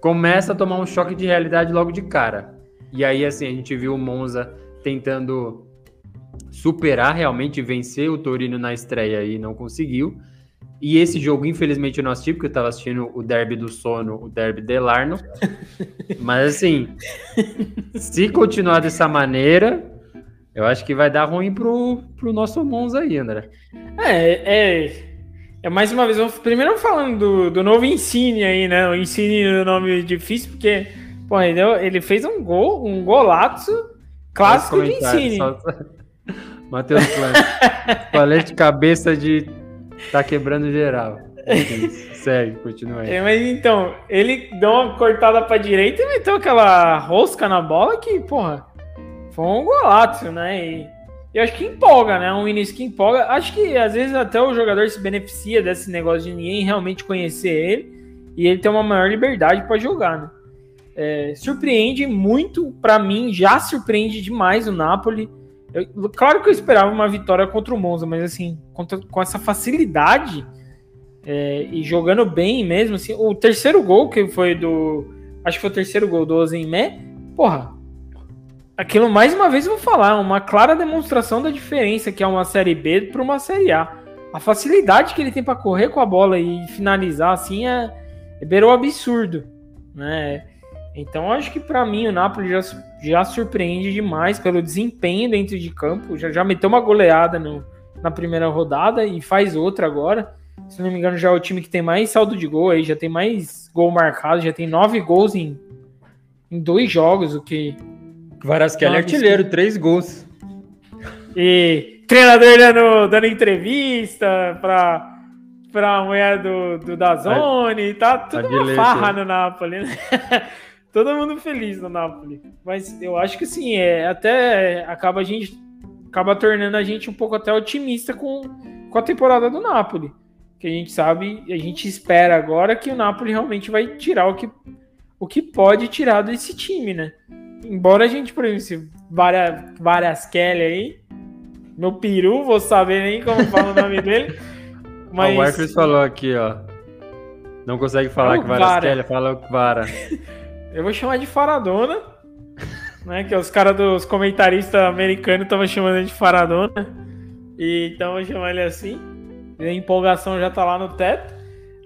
começa a tomar um choque de realidade logo de cara. E aí, assim, a gente viu o Monza tentando superar realmente, vencer o Torino na estreia e não conseguiu. E esse jogo, infelizmente, eu não assisti, porque eu estava assistindo o Derby do Sono, o Derby de Larno. (laughs) Mas assim, se continuar dessa maneira, Eu acho que vai dar ruim pro, pro nosso Monza aí, André. É, é, é mais uma vez, primeiro falando do, do novo Insigne aí, né? O Insigne é um nome difícil, porque pô, ele, ele fez um gol, um golaço clássico de Insigne. Só... (laughs) Matheus Palete de cabeça de tá quebrando geral. Segue, continua aí. É, mas então, ele deu uma cortada pra direita e meteu aquela rosca na bola que, porra, foi um golaço, né? E eu acho que empolga, né? Um início que empolga. Acho que às vezes até o jogador se beneficia desse negócio de ninguém realmente conhecer ele e ele ter uma maior liberdade para jogar, né? É, surpreende muito, para mim, já surpreende demais o Napoli. Eu, claro que eu esperava uma vitória contra o Monza, mas assim, contra, com essa facilidade é, e jogando bem mesmo, assim, o terceiro gol que foi do. Acho que foi o terceiro gol do Ozemé, porra. Aquilo, mais uma vez, eu vou falar, uma clara demonstração da diferença que é uma Série B para uma Série A. A facilidade que ele tem para correr com a bola e finalizar assim é, é beirou absurdo, né? Então acho que para mim o Napoli já, já surpreende demais pelo desempenho dentro de campo. Já, já meteu uma goleada no, na primeira rodada e faz outra agora se não me engano, já é o time que tem mais saldo de gol aí, já tem mais gol marcado, já tem nove gols em, em dois jogos, o que. Varasquelli é artilheiro, três gols. E treinador dando, dando entrevista pra, pra mulher do, do Dazone, tá tudo uma farra no Napoli, né? (laughs) Todo mundo feliz no Napoli. Mas eu acho que sim, é, até acaba a gente acaba tornando a gente um pouco até otimista com, com a temporada do Napoli que a gente sabe, a gente espera agora que o Napoli realmente vai tirar o que, o que pode tirar desse time, né? Embora a gente, por exemplo, várias, várias Kelly aí, meu peru, vou saber nem como fala o nome (laughs) dele. Mas... O Marcos falou aqui, ó. Não consegue falar é que várias Kelly, fala Vara. (laughs) Eu vou chamar de Faradona, né? Que os caras dos comentaristas americanos estavam chamando de Faradona. E então eu vou chamar ele assim a empolgação já tá lá no teto.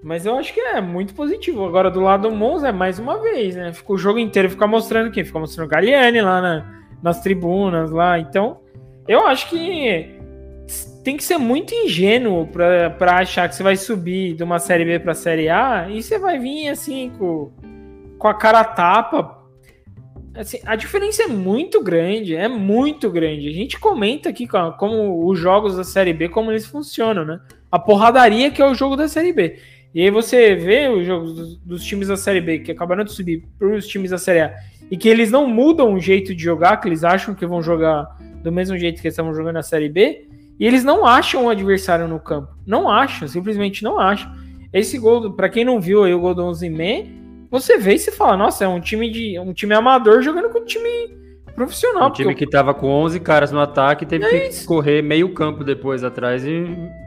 Mas eu acho que é muito positivo. Agora, do lado do Monza, é mais uma vez, né? Ficou o jogo inteiro ficar mostrando quem? Fica mostrando o Galliani lá na, nas tribunas lá. Então, eu acho que tem que ser muito ingênuo para achar que você vai subir de uma Série B para Série A e você vai vir assim com, com a cara tapa Assim, a diferença é muito grande, é muito grande. A gente comenta aqui como os jogos da Série B, como eles funcionam, né? A porradaria que é o jogo da Série B. E aí você vê os jogos dos, times da Série B que acabaram de subir para os times da Série A e que eles não mudam o jeito de jogar, que eles acham que vão jogar do mesmo jeito que eles estavam jogando na Série B, e eles não acham o adversário no campo. Não acham, simplesmente não acham. Esse gol, para quem não viu aí o gol do 11 você vê e você fala, nossa, é um time de um time amador jogando com um time profissional. Um time que tava com 11 caras no ataque teve é que correr meio campo depois atrás e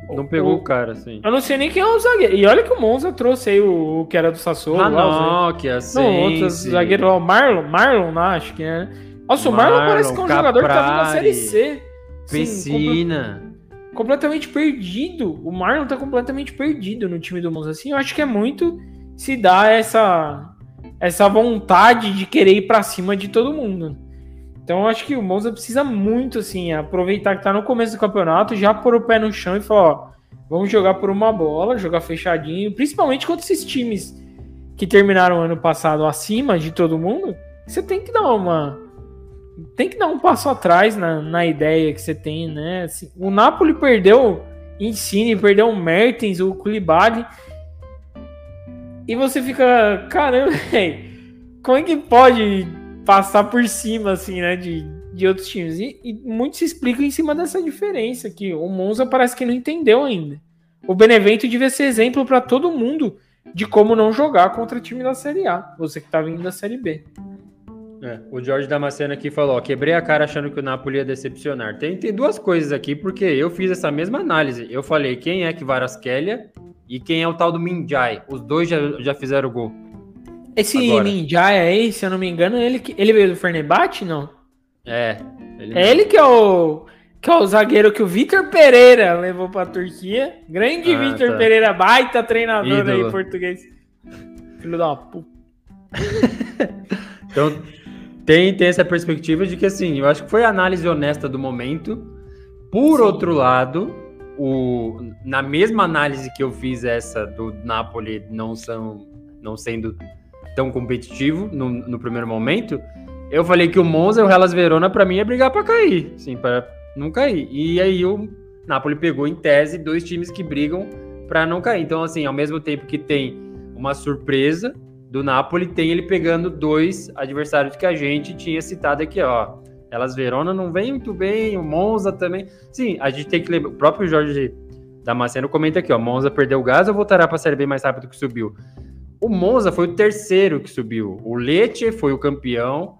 não pegou o, o, cara, assim. Eu não sei nem quem é o zagueiro. E olha que o Monza trouxe aí o, o que era do Sassuolo. Ah, não, que assim. Não, outro zagueiro lá, o Marlon, Marlon, acho que é. Nossa, o Marlon, Marlon parece que é um Caprari, jogador que tava na Série C. Piscina. completamente perdido. O Marlon tá completamente perdido no time do Monza. Assim, eu acho que é muito se dá essa essa vontade de querer ir para cima de todo mundo. Então acho que o Monza precisa muito assim aproveitar que tá no começo do campeonato, já pôr o pé no chão e falar, ó, vamos jogar por uma bola, jogar fechadinho, principalmente contra esses times que terminaram ano passado acima de todo mundo. Você tem que dar uma tem que dar um passo atrás na, na ideia que você tem, né? Assim, o Napoli perdeu Insigne, perdeu o Mertens, o Koulibaly e você fica, caramba, (laughs) como é que pode passar por cima, assim, né, de, de outros times? E, e muito se explica em cima dessa diferença, que o Monza parece que não entendeu ainda. O Benevento devia ser exemplo para todo mundo de como não jogar contra time da Série A, você que tá vindo da Série B. É, o Jorge Damasceno aqui falou: ó, quebrei a cara achando que o Napoli ia decepcionar. Tem, tem duas coisas aqui, porque eu fiz essa mesma análise. Eu falei quem é que Varaskelia e quem é o tal do Minjai. Os dois já, já fizeram gol. Esse Agora. Minjai aí, se eu não me engano, ele, ele veio do Fernebate, não? É. Ele é ele que é o que é o zagueiro que o Vitor Pereira levou para a Turquia. Grande ah, Vitor tá. Pereira, baita treinador Ídolo. aí português. Filho da puta. (laughs) então, tem, tem essa perspectiva de que, assim, eu acho que foi a análise honesta do momento. Por Sim. outro lado, o, na mesma análise que eu fiz essa do Napoli não, são, não sendo tão competitivo no, no primeiro momento, eu falei que o Monza e o Hellas Verona, para mim, é brigar para cair, sim, para não cair. E aí o Napoli pegou em tese dois times que brigam para não cair. Então, assim, ao mesmo tempo que tem uma surpresa do Napoli, tem ele pegando dois adversários que a gente tinha citado aqui, ó. Elas Verona não vem muito bem, o Monza também. Sim, a gente tem que lembrar. O próprio Jorge Damasceno comenta aqui, ó. Monza perdeu o gás ou voltará para a Série B mais rápido que subiu? O Monza foi o terceiro que subiu. O Lecce foi o campeão.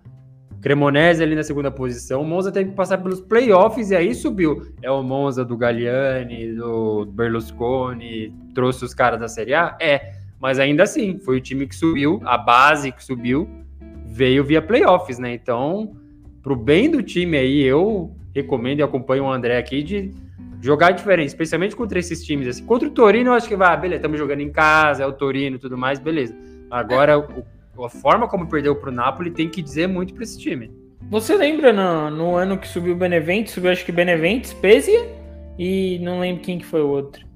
Cremonese ali na segunda posição. O Monza teve que passar pelos playoffs e aí subiu. É o Monza do Galliani, do Berlusconi, trouxe os caras da Série A? É, mas ainda assim, foi o time que subiu, a base que subiu, veio via playoffs, né? Então, pro bem do time aí, eu recomendo e acompanho o André aqui de jogar diferente, especialmente contra esses times assim. Contra o Torino, eu acho que vai, ah, beleza, estamos jogando em casa, é o Torino e tudo mais, beleza. Agora, o, a forma como perdeu pro Napoli tem que dizer muito para esse time. Você lembra no, no, ano que subiu o Benevento, subiu acho que Benevento, Spezia e não lembro quem que foi o outro.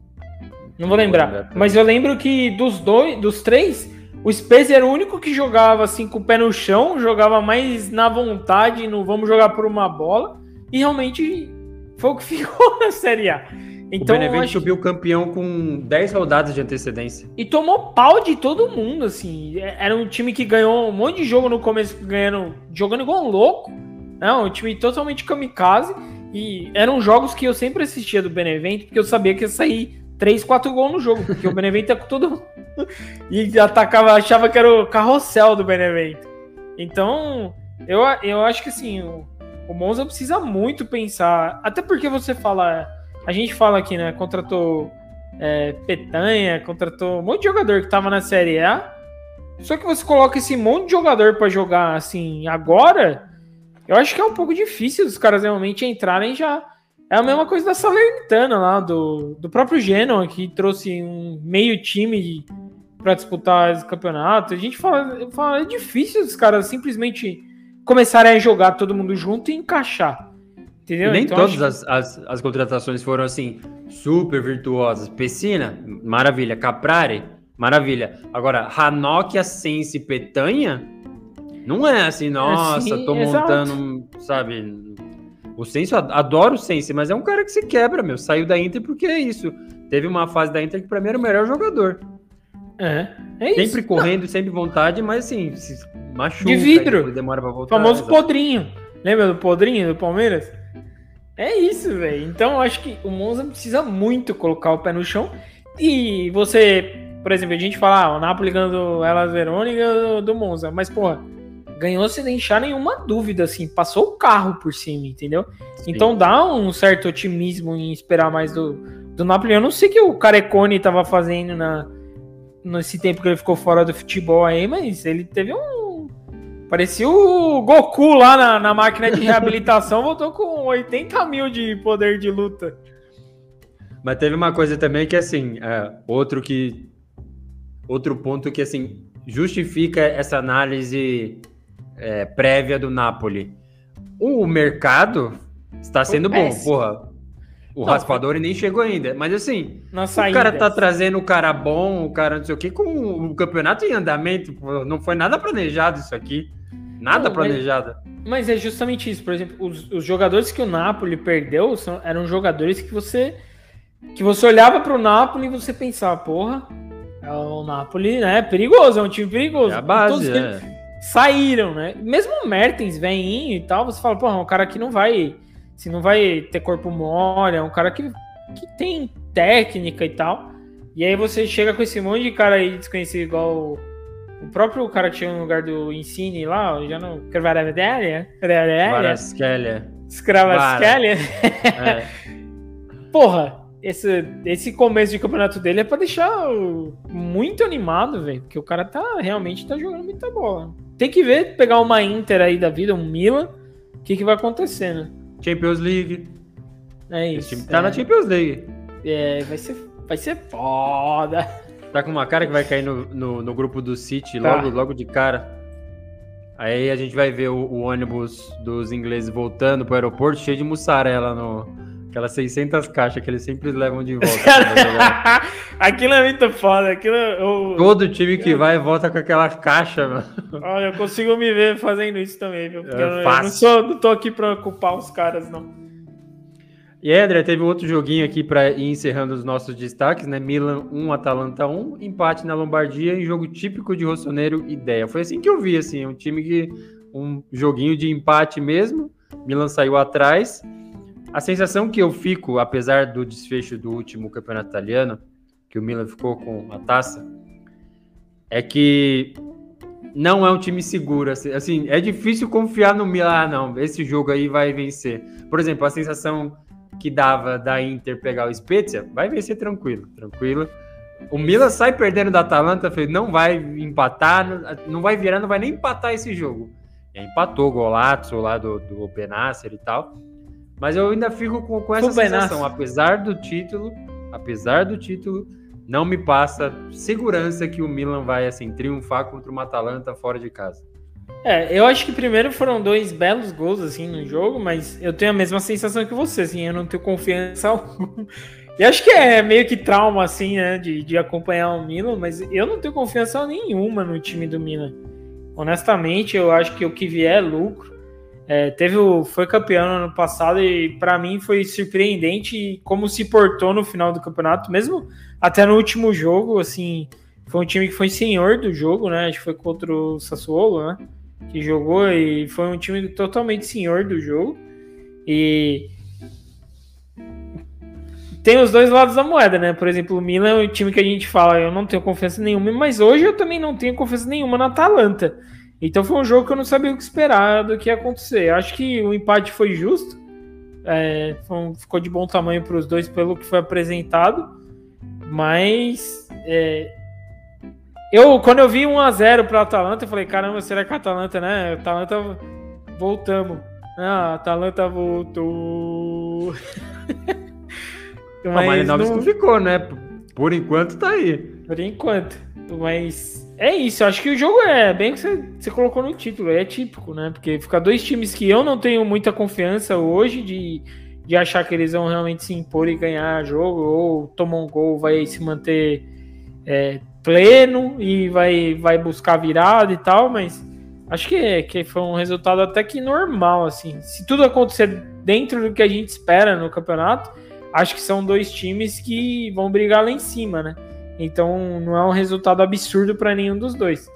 Não vou lembrar. Mas eu lembro que dos dois, dos três, o Spezia era o único que jogava assim com o pé no chão, jogava mais na vontade, no vamos jogar por uma bola, e realmente foi o que (laughs) ficou na Série A. Então, o Benevento acho... subiu campeão com 10 rodadas de antecedência. E tomou pau de todo mundo, assim. É, era um time que ganhou um monte de jogo no começo, ganhando, jogando igual um louco. Né? Um time totalmente kamikaze. E eram jogos que eu sempre assistia do Benevento, porque eu sabia que ia sair 3, 4 gols no jogo, porque o Benevento é com todo E atacava, achava que era o carrossel do Benevento. Então, eu, eu acho que assim, o, o Monza precisa muito pensar. Até porque você fala a gente fala aqui, né? Contratou é, Petanha, contratou um monte de jogador que tava na Série A. Só que você coloca esse monte de jogador para jogar assim agora, eu acho que é um pouco difícil os caras realmente entrarem já. É a mesma coisa da Salernitana lá, do, do próprio Genoa, que trouxe um meio time para disputar esse campeonato. A gente fala, fala, é difícil os caras simplesmente começarem a jogar todo mundo junto e encaixar. Entendeu? E nem então, todas as, as, as, contratações foram assim, super virtuosas. Pessina, maravilha. Caprari, maravilha. Agora, Hanok, Ascense Petanha, não é assim, nossa, assim, tô montando, sabe? O Sense, adoro o Sense, mas é um cara que se quebra, meu. Saiu da Inter porque é isso. Teve uma fase da Inter que pra mim era o melhor jogador. É, é sempre isso. Sempre correndo, sempre vontade, mas assim, se machuca. De vidro. Demora pra voltar. Famoso podrinho. Lembra do podrinho do Palmeiras? É isso, velho. Então eu acho que o Monza precisa muito colocar o pé no chão. E você, por exemplo, a gente fala, ah, o Napoli ganhando Elas Verônica do Monza, mas porra, ganhou sem deixar nenhuma dúvida, assim, passou o carro por cima, entendeu? Sim. Então dá um certo otimismo em esperar mais do, do Napoli. Eu não sei o que o Carecone tava fazendo na, nesse tempo que ele ficou fora do futebol aí, mas ele teve um Parecia o Goku lá na, na máquina de reabilitação, (laughs) voltou com 80 mil de poder de luta. Mas teve uma coisa também que, assim, é, outro que. Outro ponto que, assim, justifica essa análise é, prévia do Napoli. O mercado está sendo bom, porra. O não, raspador foi... nem chegou ainda. Mas assim, o cara tá trazendo o cara bom, o cara não sei o que, com o campeonato em andamento. Não foi nada planejado isso aqui. Nada não, planejado. Mas, mas, é justamente isso. Por exemplo, os, os jogadores que o Napoli perdeu são, eram jogadores que você que você olhava para o Napoli e você pensava, porra, é o Napoli, né? É perigoso, é um time perigoso. É a base, é. Saíram, né? Mesmo o Mertens vem e tal, você fala, porra, um cara que não vai, se não vai ter corpo mole, é um cara que, que tem técnica e tal. E aí você chega com esse monte de cara aí desconhecido igual o próprio cara que tinha no lugar do Insigne lá, já não. Cravadelha? Varaskelia. Scravaskelia? É. Porra, esse, esse começo de campeonato dele é pra deixar muito animado, velho. Porque o cara tá realmente tá jogando muita bola. Tem que ver, pegar uma Inter aí da vida, um Milan, o que, que vai acontecer, né? Champions League. É isso. Esse time tá é. na Champions League. É, vai ser, vai ser foda. Tá com uma cara que vai cair no, no, no grupo do City tá. logo, logo de cara. Aí a gente vai ver o, o ônibus dos ingleses voltando pro aeroporto cheio de mussarela no, Aquelas 600 caixas que eles sempre levam de volta. (laughs) aquilo é muito foda. Aquilo, eu... Todo time que vai volta com aquela caixa, mano. Olha, eu consigo me ver fazendo isso também, viu? Porque é eu, eu, não, sou, não tô aqui pra culpar os caras, não. E aí, André, teve outro joguinho aqui para ir encerrando os nossos destaques, né? Milan 1, Atalanta 1, empate na Lombardia em jogo típico de Rossoneiro Ideia. Foi assim que eu vi, assim, um time que. um joguinho de empate mesmo. Milan saiu atrás. A sensação que eu fico, apesar do desfecho do último campeonato italiano, que o Milan ficou com a taça, é que não é um time seguro. Assim, assim, é difícil confiar no Milan. Ah, não, esse jogo aí vai vencer. Por exemplo, a sensação que dava da Inter pegar o Spezia, vai vencer tranquilo, tranquilo. O Milan sai perdendo da Atalanta, não vai empatar, não vai virar, não vai nem empatar esse jogo. E empatou o Golazzo lá do, do Benasser e tal. Mas eu ainda fico com, com essa sensação, apesar do título, apesar do título, não me passa segurança que o Milan vai assim triunfar contra uma Atalanta fora de casa. É, eu acho que primeiro foram dois belos gols assim no jogo, mas eu tenho a mesma sensação que você, assim, eu não tenho confiança (laughs) alguma. E acho que é meio que trauma assim, né, de, de acompanhar o Milan, mas eu não tenho confiança nenhuma no time do Milan. Honestamente, eu acho que o que vier é lucro. É, teve o, foi campeão no ano passado e para mim foi surpreendente como se portou no final do campeonato, mesmo até no último jogo, assim, foi um time que foi senhor do jogo, né? Acho que foi contra o Sassuolo, né? Que jogou e foi um time totalmente senhor do jogo. E tem os dois lados da moeda, né? Por exemplo, o Milan é um time que a gente fala, eu não tenho confiança nenhuma, mas hoje eu também não tenho confiança nenhuma na Atalanta. Então foi um jogo que eu não sabia o que esperar do que ia acontecer. Acho que o empate foi justo. É, foi, ficou de bom tamanho para os dois pelo que foi apresentado. Mas é, eu, quando eu vi 1x0 para a Atalanta, eu falei: caramba, será que a Atalanta, né? Atalanta voltamos. Ah, Atalanta voltou. (laughs) mas, a Malinovski não... ficou, né? Por enquanto tá aí. Por enquanto. Mas é isso, acho que o jogo é bem que você, você colocou no título, é típico, né? Porque ficar dois times que eu não tenho muita confiança hoje de, de achar que eles vão realmente se impor e ganhar jogo, ou tomar um gol, vai se manter é, pleno e vai, vai buscar virada e tal, mas acho que, que foi um resultado até que normal, assim. Se tudo acontecer dentro do que a gente espera no campeonato, acho que são dois times que vão brigar lá em cima, né? Então não é um resultado absurdo para nenhum dos dois.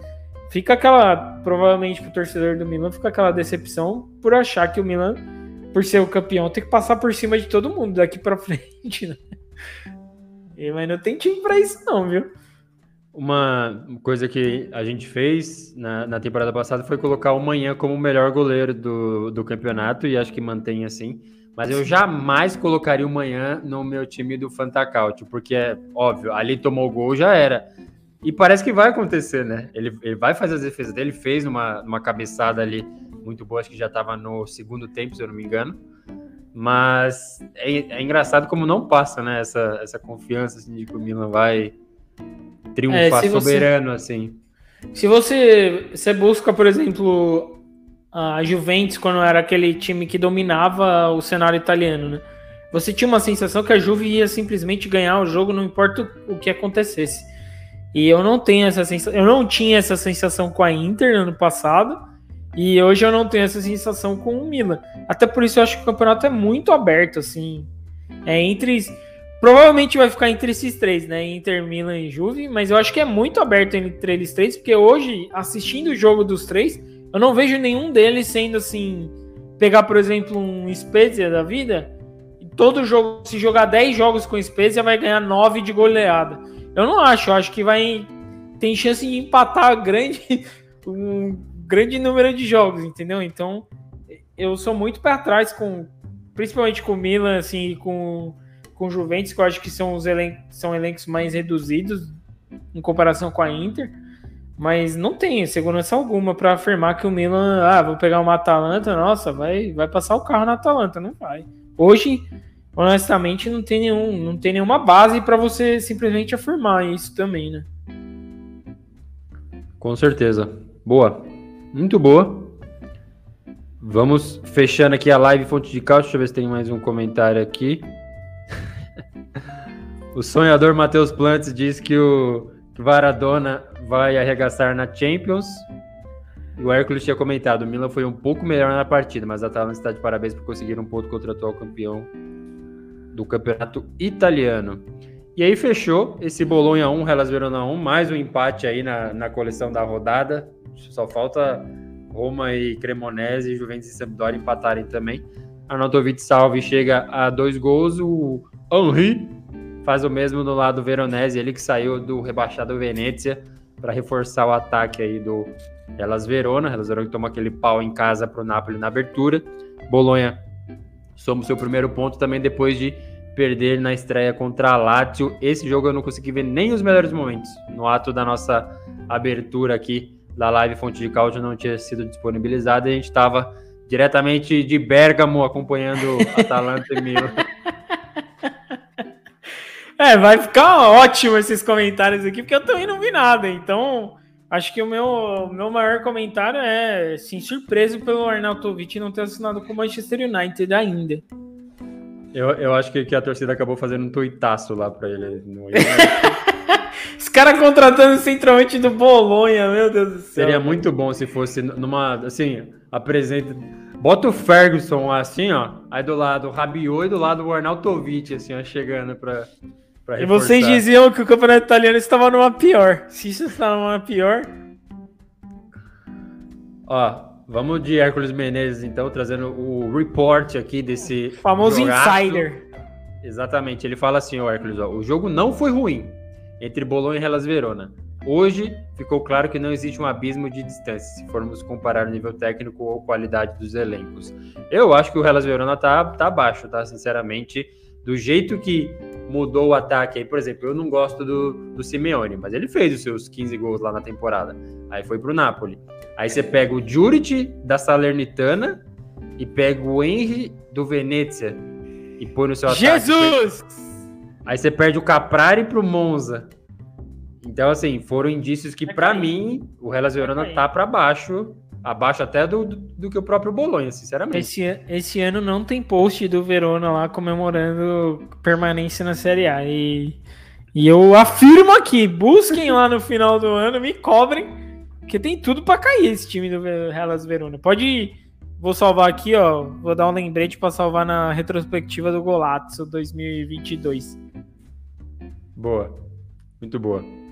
Fica aquela, provavelmente para o torcedor do Milan, fica aquela decepção por achar que o Milan, por ser o campeão, tem que passar por cima de todo mundo daqui para (laughs) frente, né? E, mas não tem time para isso não, viu? Uma coisa que a gente fez na, na temporada passada foi colocar o Manhã como o melhor goleiro do, do campeonato e acho que mantém assim. Mas eu jamais colocaria o Manhã no meu time do Fantacaut, porque é óbvio, ali tomou gol, já era. E parece que vai acontecer, né? Ele, ele vai fazer as defesas dele, fez uma, uma cabeçada ali muito boa, acho que já estava no segundo tempo, se eu não me engano. Mas é, é, engraçado como não passa, né? Essa, essa confiança assim, de que o Milan vai triunfar é, soberano, você, assim. Se você, você busca, por exemplo, a Juventus quando era aquele time que dominava o cenário italiano, né? Você tinha uma sensação que a Juve ia simplesmente ganhar o jogo, não importa o que acontecesse. E eu não tenho essa sensação, eu não tinha essa sensação com a Inter no ano passado, e hoje eu não tenho essa sensação com o Milan. Até por isso eu acho que o campeonato é muito aberto, assim. É entre provavelmente vai ficar entre esses três, né? Inter, Milan e Juve, mas eu acho que é muito aberto entre eles três, porque hoje, assistindo o jogo dos três, eu não vejo nenhum deles sendo assim. Pegar, por exemplo, um Spezia da vida, e todo jogo, se jogar 10 jogos com Spezia, vai ganhar 9 de goleada. Eu não acho, eu acho que vai. Tem chance de empatar grande, (laughs) um grande número de jogos, entendeu? Então, eu sou muito para trás com. Principalmente com o Milan, assim, e com, com Juventus, que eu acho que são os são elencos mais reduzidos em comparação com a Inter. Mas não tem segurança alguma para afirmar que o Milan, ah, vou pegar uma Atalanta, nossa, vai, vai passar o carro na Atalanta, não vai. Hoje, honestamente, não tem nenhum, não tem nenhuma base para você simplesmente afirmar isso também, né? Com certeza. Boa. Muito boa. Vamos fechando aqui a live Fonte de Cálcio. Deixa eu ver se tem mais um comentário aqui. (laughs) o sonhador Matheus Plantes diz que o Varadona vai arregaçar na Champions. E o Hércules tinha comentado: o Milan foi um pouco melhor na partida, mas a Atalanta está de parabéns por conseguir um ponto contra o atual campeão do campeonato italiano. E aí fechou esse Bolonha 1, Hellas Verona 1, mais um empate aí na, na coleção da rodada. Só falta Roma e Cremonese, Juventus e Sampdoria empatarem também. Arnautovic Salve chega a dois gols, o Henri faz o mesmo no lado Veronese, ele que saiu do rebaixado Venezia para reforçar o ataque aí do Elas Verona. Elas Verona que toma aquele pau em casa para o Napoli na abertura. Bolonha soma o seu primeiro ponto também depois de perder na estreia contra a Lazio. Esse jogo eu não consegui ver nem os melhores momentos. No ato da nossa abertura aqui da live Fonte de Cálcio não tinha sido disponibilizada. A gente estava diretamente de Bergamo acompanhando Atalanta e Milan. (laughs) É, vai ficar ótimo esses comentários aqui, porque eu também não vi nada. Então, acho que o meu, meu maior comentário é, sim, surpreso pelo Arnautovic não ter assinado com o Manchester United ainda. Eu, eu acho que, que a torcida acabou fazendo um tuitaço lá pra ele. No... (laughs) Os caras contratando centralmente do Bolonha, meu Deus do céu. Seria muito bom se fosse numa, assim, apresenta... Bota o Ferguson assim, ó, aí do lado o Rabiot e do lado o Arnautovic, assim, ó, chegando pra... pra e vocês diziam que o campeonato italiano estava numa pior. Se isso está numa pior... Ó, Vamos de Hércules Menezes, então, trazendo o report aqui desse. Famoso jogaço. insider. Exatamente. Ele fala assim, o Hércules: ó, o jogo não foi ruim entre Bolonha e Hellas Verona. Hoje ficou claro que não existe um abismo de distância, se formos comparar o nível técnico ou qualidade dos elencos. Eu acho que o Hellas Verona tá, tá abaixo, tá? Sinceramente, do jeito que mudou o ataque aí, por exemplo, eu não gosto do, do Simeone, mas ele fez os seus 15 gols lá na temporada. Aí foi pro Napoli. Aí você pega o Juric da Salernitana e pega o Henry do Venezia e põe no seu ataque. Jesus! Aí você perde o Caprari pro Monza. Então, assim, foram indícios que, para mim, o Hellas Verona tá para baixo, abaixo até do, do, do, que o próprio Bolonha, sinceramente. Esse, esse ano não tem post do Verona lá comemorando permanência na Série A. E, e eu afirmo aqui, busquem lá no final do ano, me cobrem porque tem tudo para cair esse time do Hellas Verona. Pode. Vou salvar aqui, ó. Vou dar um lembrete para salvar na retrospectiva do Golazzo 2022. Boa. Muito boa.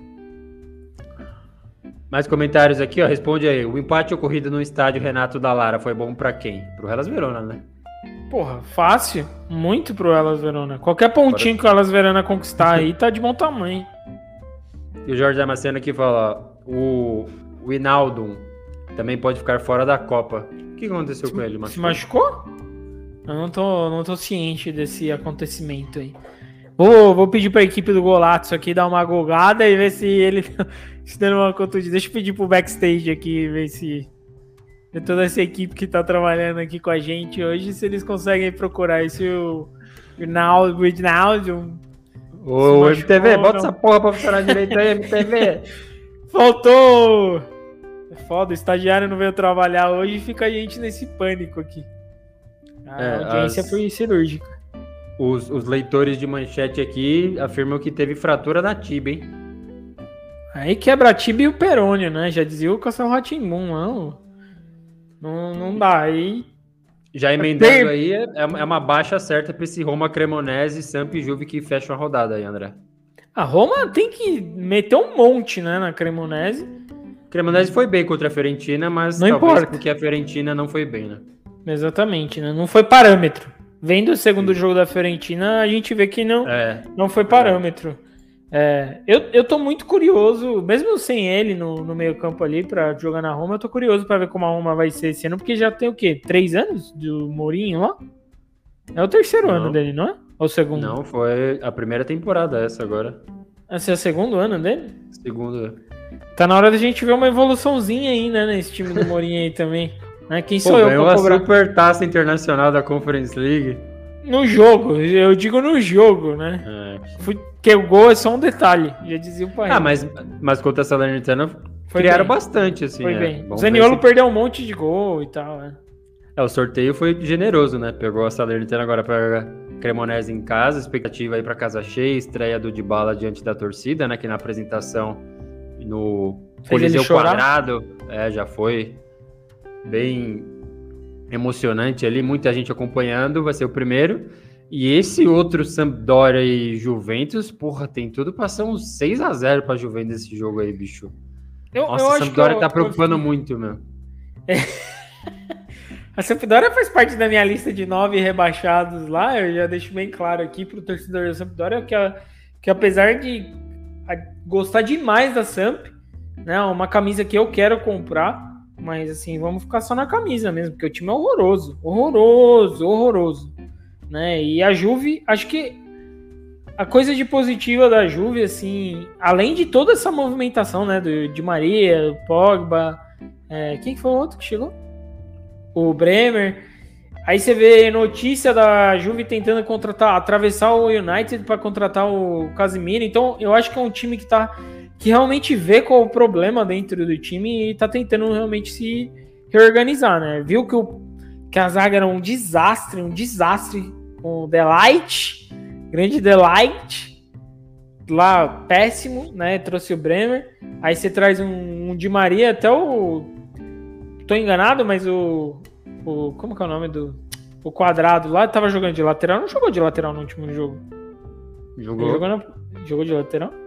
Mais comentários aqui, ó. Responde aí. O empate ocorrido no estádio Renato da Lara foi bom para quem? Pro Hellas Verona, né? Porra, fácil. Muito pro Hellas Verona. Qualquer pontinho que o Hellas Verona conquistar aí tá de bom tamanho. E o Jorge Damasceno aqui fala: o o Inaldo também pode ficar fora da Copa. O que aconteceu se, com ele? Machucou? Se machucou? Eu não tô, não tô ciente desse acontecimento aí. Vou, vou pedir para a equipe do Golazzo aqui dar uma gogada e ver se ele se dando uma contundida. Deixa eu pedir pro backstage aqui ver se toda essa equipe que tá trabalhando aqui com a gente hoje, se eles conseguem procurar esse o o Rinaldo. Ô, MTV, bota essa porra pra funcionar direito aí, MTV. (laughs) Faltou é foda, o estagiário não veio trabalhar hoje e fica a gente nesse pânico aqui. A é, audiência as... foi cirúrgica. Os, os, leitores de manchete aqui afirmam que teve fratura na tibia, hein? Aí quebra a e o perônio, né? Já dizia o Castelo Ratimbum, não. Não, não dá. Aí. Já emendando aí, é, é, é uma baixa certa para esse Roma Cremonese, Samp e Juve que fecham a rodada aí, André. A Roma tem que meter um monte, né, na Cremonese. Cremonese foi bem contra a Fiorentina, mas não importa. porque a Fiorentina não foi bem, né? Exatamente, né? Não foi parâmetro. Vendo o segundo Sim. jogo da Fiorentina, a gente vê que não, é, não foi parâmetro. É, eu, eu tô muito curioso, mesmo sem ele no, no meio campo ali para jogar na Roma, eu tô curioso para ver como a Roma vai ser esse ano, porque já tem o quê? Três anos do Mourinho lá? É o terceiro não. ano dele, não é? Ou o segundo? Não, foi a primeira temporada essa agora. Esse é o segundo ano dele? Segundo. Tá na hora da gente ver uma evoluçãozinha aí, né, nesse time do Mourinho aí também. Né? Quem sou Pô, eu pra cobrar? super taça internacional da Conference League. No jogo, eu digo no jogo, né? É. Porque o gol é só um detalhe, já dizia o pai. Ah, mas, mas contra a Salernitana Foi Criaram bem. bastante, assim. Foi é. bem. o Zaniolo se... perdeu um monte de gol e tal, né? É, o sorteio foi generoso, né? Pegou a Salernitana agora para Cremonese em casa, expectativa aí para casa cheia, estreia do Dybala diante da torcida, né? Que na apresentação no Coliseu Quadrado, é, já foi bem emocionante ali, muita gente acompanhando, vai ser o primeiro. E esse outro Sampdoria e Juventus, porra, tem tudo para ser uns 6 a 0 para Juventus esse jogo aí, bicho. Eu, Nossa, eu a Sampdoria tá preocupando eu... muito, meu. É. (laughs) A Sampdoria faz parte da minha lista de nove rebaixados lá. Eu já deixo bem claro aqui pro torcedor da Sampdoria que, que apesar de gostar demais da Samp, né, uma camisa que eu quero comprar, mas assim, vamos ficar só na camisa mesmo, porque o time é horroroso, horroroso, horroroso, né? E a Juve, acho que a coisa de positiva da Juve, assim, além de toda essa movimentação, né, do, de Maria, Pogba, é, quem foi o outro que chegou? O Bremer. Aí você vê notícia da Juve tentando contratar, atravessar o United para contratar o Casemiro. Então, eu acho que é um time que tá que realmente vê qual o problema dentro do time e tá tentando realmente se reorganizar, né? Viu que, o, que a zaga era um desastre, um desastre com o Delight, grande Delight, lá péssimo, né? Trouxe o Bremer. Aí você traz um, um Di Maria, até o. Tô enganado, mas o. o como que é o nome do. O quadrado lá tava jogando de lateral, não jogou de lateral no último jogo. Jogou. Jogou, na, jogou de lateral?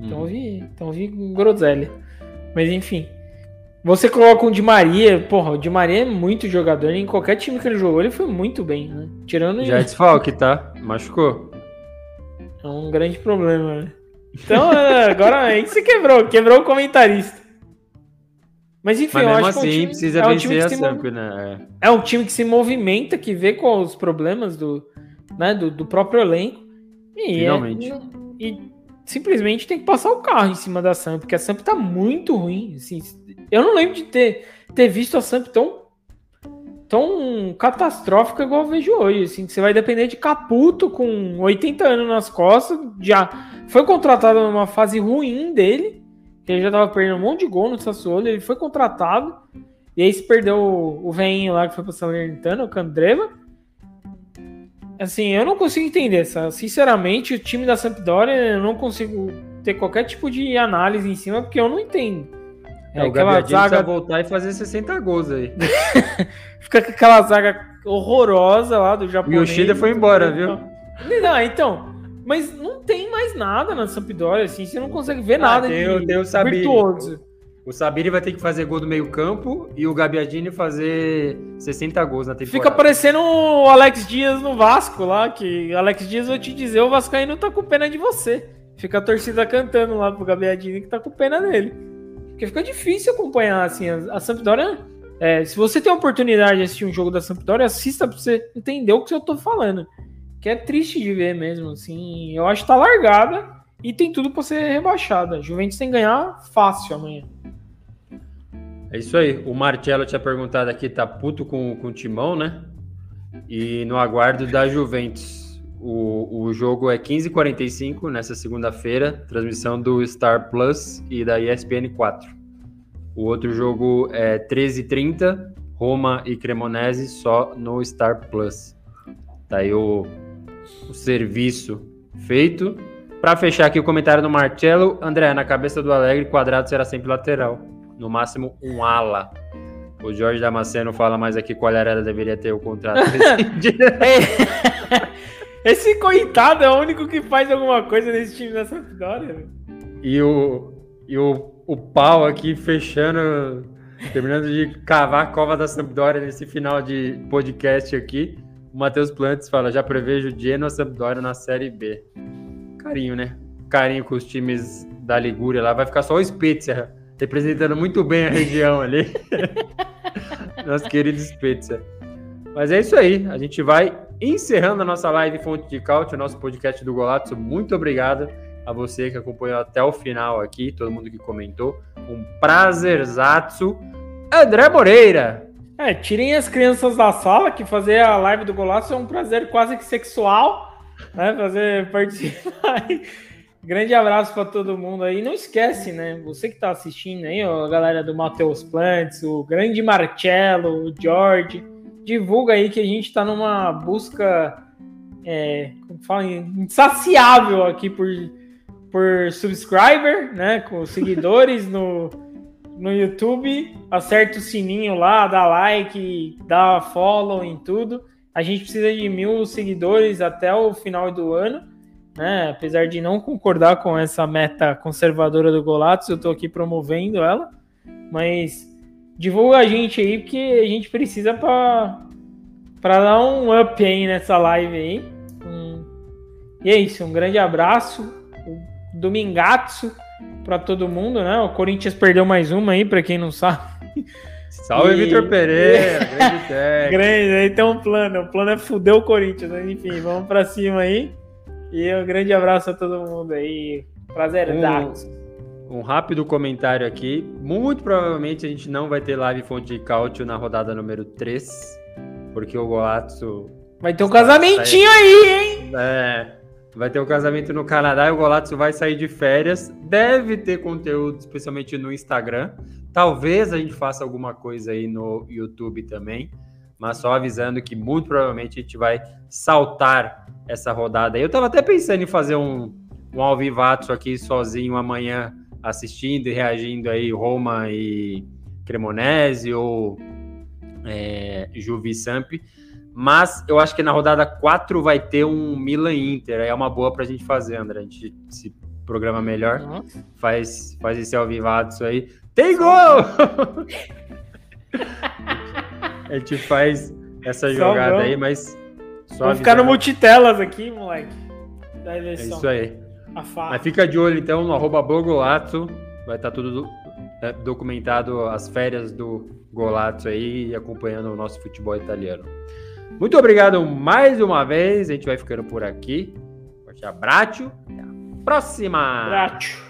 Então vi, então vi groselha. Mas enfim. Você coloca um Di Maria, porra, o Di Maria é muito jogador, em qualquer time que ele jogou, ele foi muito bem, né? Tirando. Já é desfalque, tá? Machucou. É um grande problema, né? Então, (laughs) é, agora aí você quebrou, quebrou o comentarista. Mas enfim, Mas eu acho assim, que é um time, precisa é um time que se sempre, né? É. é um time que se movimenta, que vê com os problemas do, né, do, do próprio elenco. E Finalmente. É, e simplesmente tem que passar o carro em cima da Samp, porque a Samp tá muito ruim. Assim, eu não lembro de ter, ter visto a Samp tão, tão catastrófica igual eu vejo hoje. Assim, você vai depender de Caputo com 80 anos nas costas. Já foi contratado numa fase ruim dele, que ele já tava perdendo um monte de gol no Sassuolo. Ele foi contratado, e aí se perdeu o, o veinho lá que foi pra Salernitana, o Candreva. Assim, eu não consigo entender. Sabe? Sinceramente, o time da Sampdoria, eu não consigo ter qualquer tipo de análise em cima, porque eu não entendo. É, é aquela zaga voltar e fazer 60 gols aí. (laughs) Fica com aquela zaga horrorosa lá do Japão. E o Yoshida foi embora, viu? Não, então, mas não tem mais nada na Sampdoria, assim, você não consegue ver ah, nada tem, de tem o virtuoso. O Sabiri vai ter que fazer gol do meio campo e o Gabiadini fazer 60 gols na temporada. Fica parecendo o Alex Dias no Vasco lá, que Alex Dias, vou te dizer, o Vascaíno tá com pena de você. Fica a torcida cantando lá pro Gabiadini que tá com pena dele. Porque fica difícil acompanhar, assim, a, Sampdoria... É, se você tem a oportunidade de assistir um jogo da Sampdoria, assista pra você entender o que eu tô falando. Que é triste de ver mesmo, assim. Eu acho que tá largada e tem tudo para ser rebaixada. Juventus tem que ganhar fácil amanhã. É isso aí. O Marcelo tinha perguntado aqui, tá puto com, com o Timão, né? E no aguardo da Juventus. O, o jogo é 15h45 nessa segunda-feira, transmissão do Star Plus e da ESPN 4. O outro jogo é 13h30, Roma e Cremonese, só no Star Plus. Tá aí o, o serviço feito. Para fechar aqui o comentário do Marcelo, André, na cabeça do Alegre, quadrado será sempre lateral no máximo um ala. O Jorge Damasceno fala mais aqui qual era deveria ter o contrato. (laughs) Esse coitado é o único que faz alguma coisa nesse time da Sampdoria. E o, e o, o pau aqui fechando, terminando de cavar a cova da Sampdoria nesse final de podcast aqui. O Matheus Plantes fala: já prevejo Genoa Sampdoria na Série B. Carinho, né? Carinho com os times da Ligúria lá. Vai ficar só o Spezia representando muito bem a (laughs) região ali. (laughs) Nosso querido Spezia. Mas é isso aí. A gente vai encerrando a nossa live Fonte de Caute, o nosso podcast do Golato. Muito obrigado a você que acompanhou até o final aqui, todo mundo que comentou. Um prazerzaço. André Moreira. É, tirem as crianças da sala, que fazer a live do Golaço é um prazer quase que sexual, né? Fazer participar. Grande abraço para todo mundo aí. Não esquece, né? Você que está assistindo aí, ó, a galera do Matheus Plantes, o grande Marcelo, o George, divulga aí que a gente está numa busca, é, como fala, insaciável aqui por, por subscriber, né? Com seguidores no, no YouTube. Acerta o sininho lá, dá like, dá follow em tudo. A gente precisa de mil seguidores até o final do ano né? Apesar de não concordar com essa meta conservadora do Golatos, eu estou aqui promovendo ela, mas divulga a gente aí, porque a gente precisa para dar um up aí nessa live aí. Um... E é isso, um grande abraço, domingatsu para todo mundo, né? O Corinthians perdeu mais uma aí, para quem não sabe. Salve, e... Vitor Pereira, (laughs) grande técnico. Grande, aí tem um plano, o plano é fuder o Corinthians, né? enfim, vamos para cima aí. E um grande abraço a todo mundo aí. Prazer, um, um rápido comentário aqui. Muito provavelmente a gente não vai ter live fonte de cálcio na rodada número 3, porque o Golatso. Vai ter um casamentinho aí, hein? É. Vai ter um casamento no Canadá e o Golatso vai sair de férias. Deve ter conteúdo, especialmente no Instagram. Talvez a gente faça alguma coisa aí no YouTube também mas só avisando que muito provavelmente a gente vai saltar essa rodada. Eu estava até pensando em fazer um, um alvivato aqui sozinho amanhã, assistindo e reagindo aí Roma e Cremonese ou é, Juvi Samp. Mas eu acho que na rodada 4 vai ter um Milan Inter. Aí é uma boa para a gente fazer, André. A gente se programa melhor. Faz, faz esse alvivato aí. Tem gol! (laughs) a gente faz essa jogada aí, mas. Só Vou ficar no multitelas aqui, moleque. Da É isso aí. Mas fica de olho então no arroba Bogolato. Vai estar tá tudo é, documentado as férias do Golato aí acompanhando o nosso futebol italiano. Muito obrigado mais uma vez. A gente vai ficando por aqui. Forte abraço. Até a próxima. Abraço.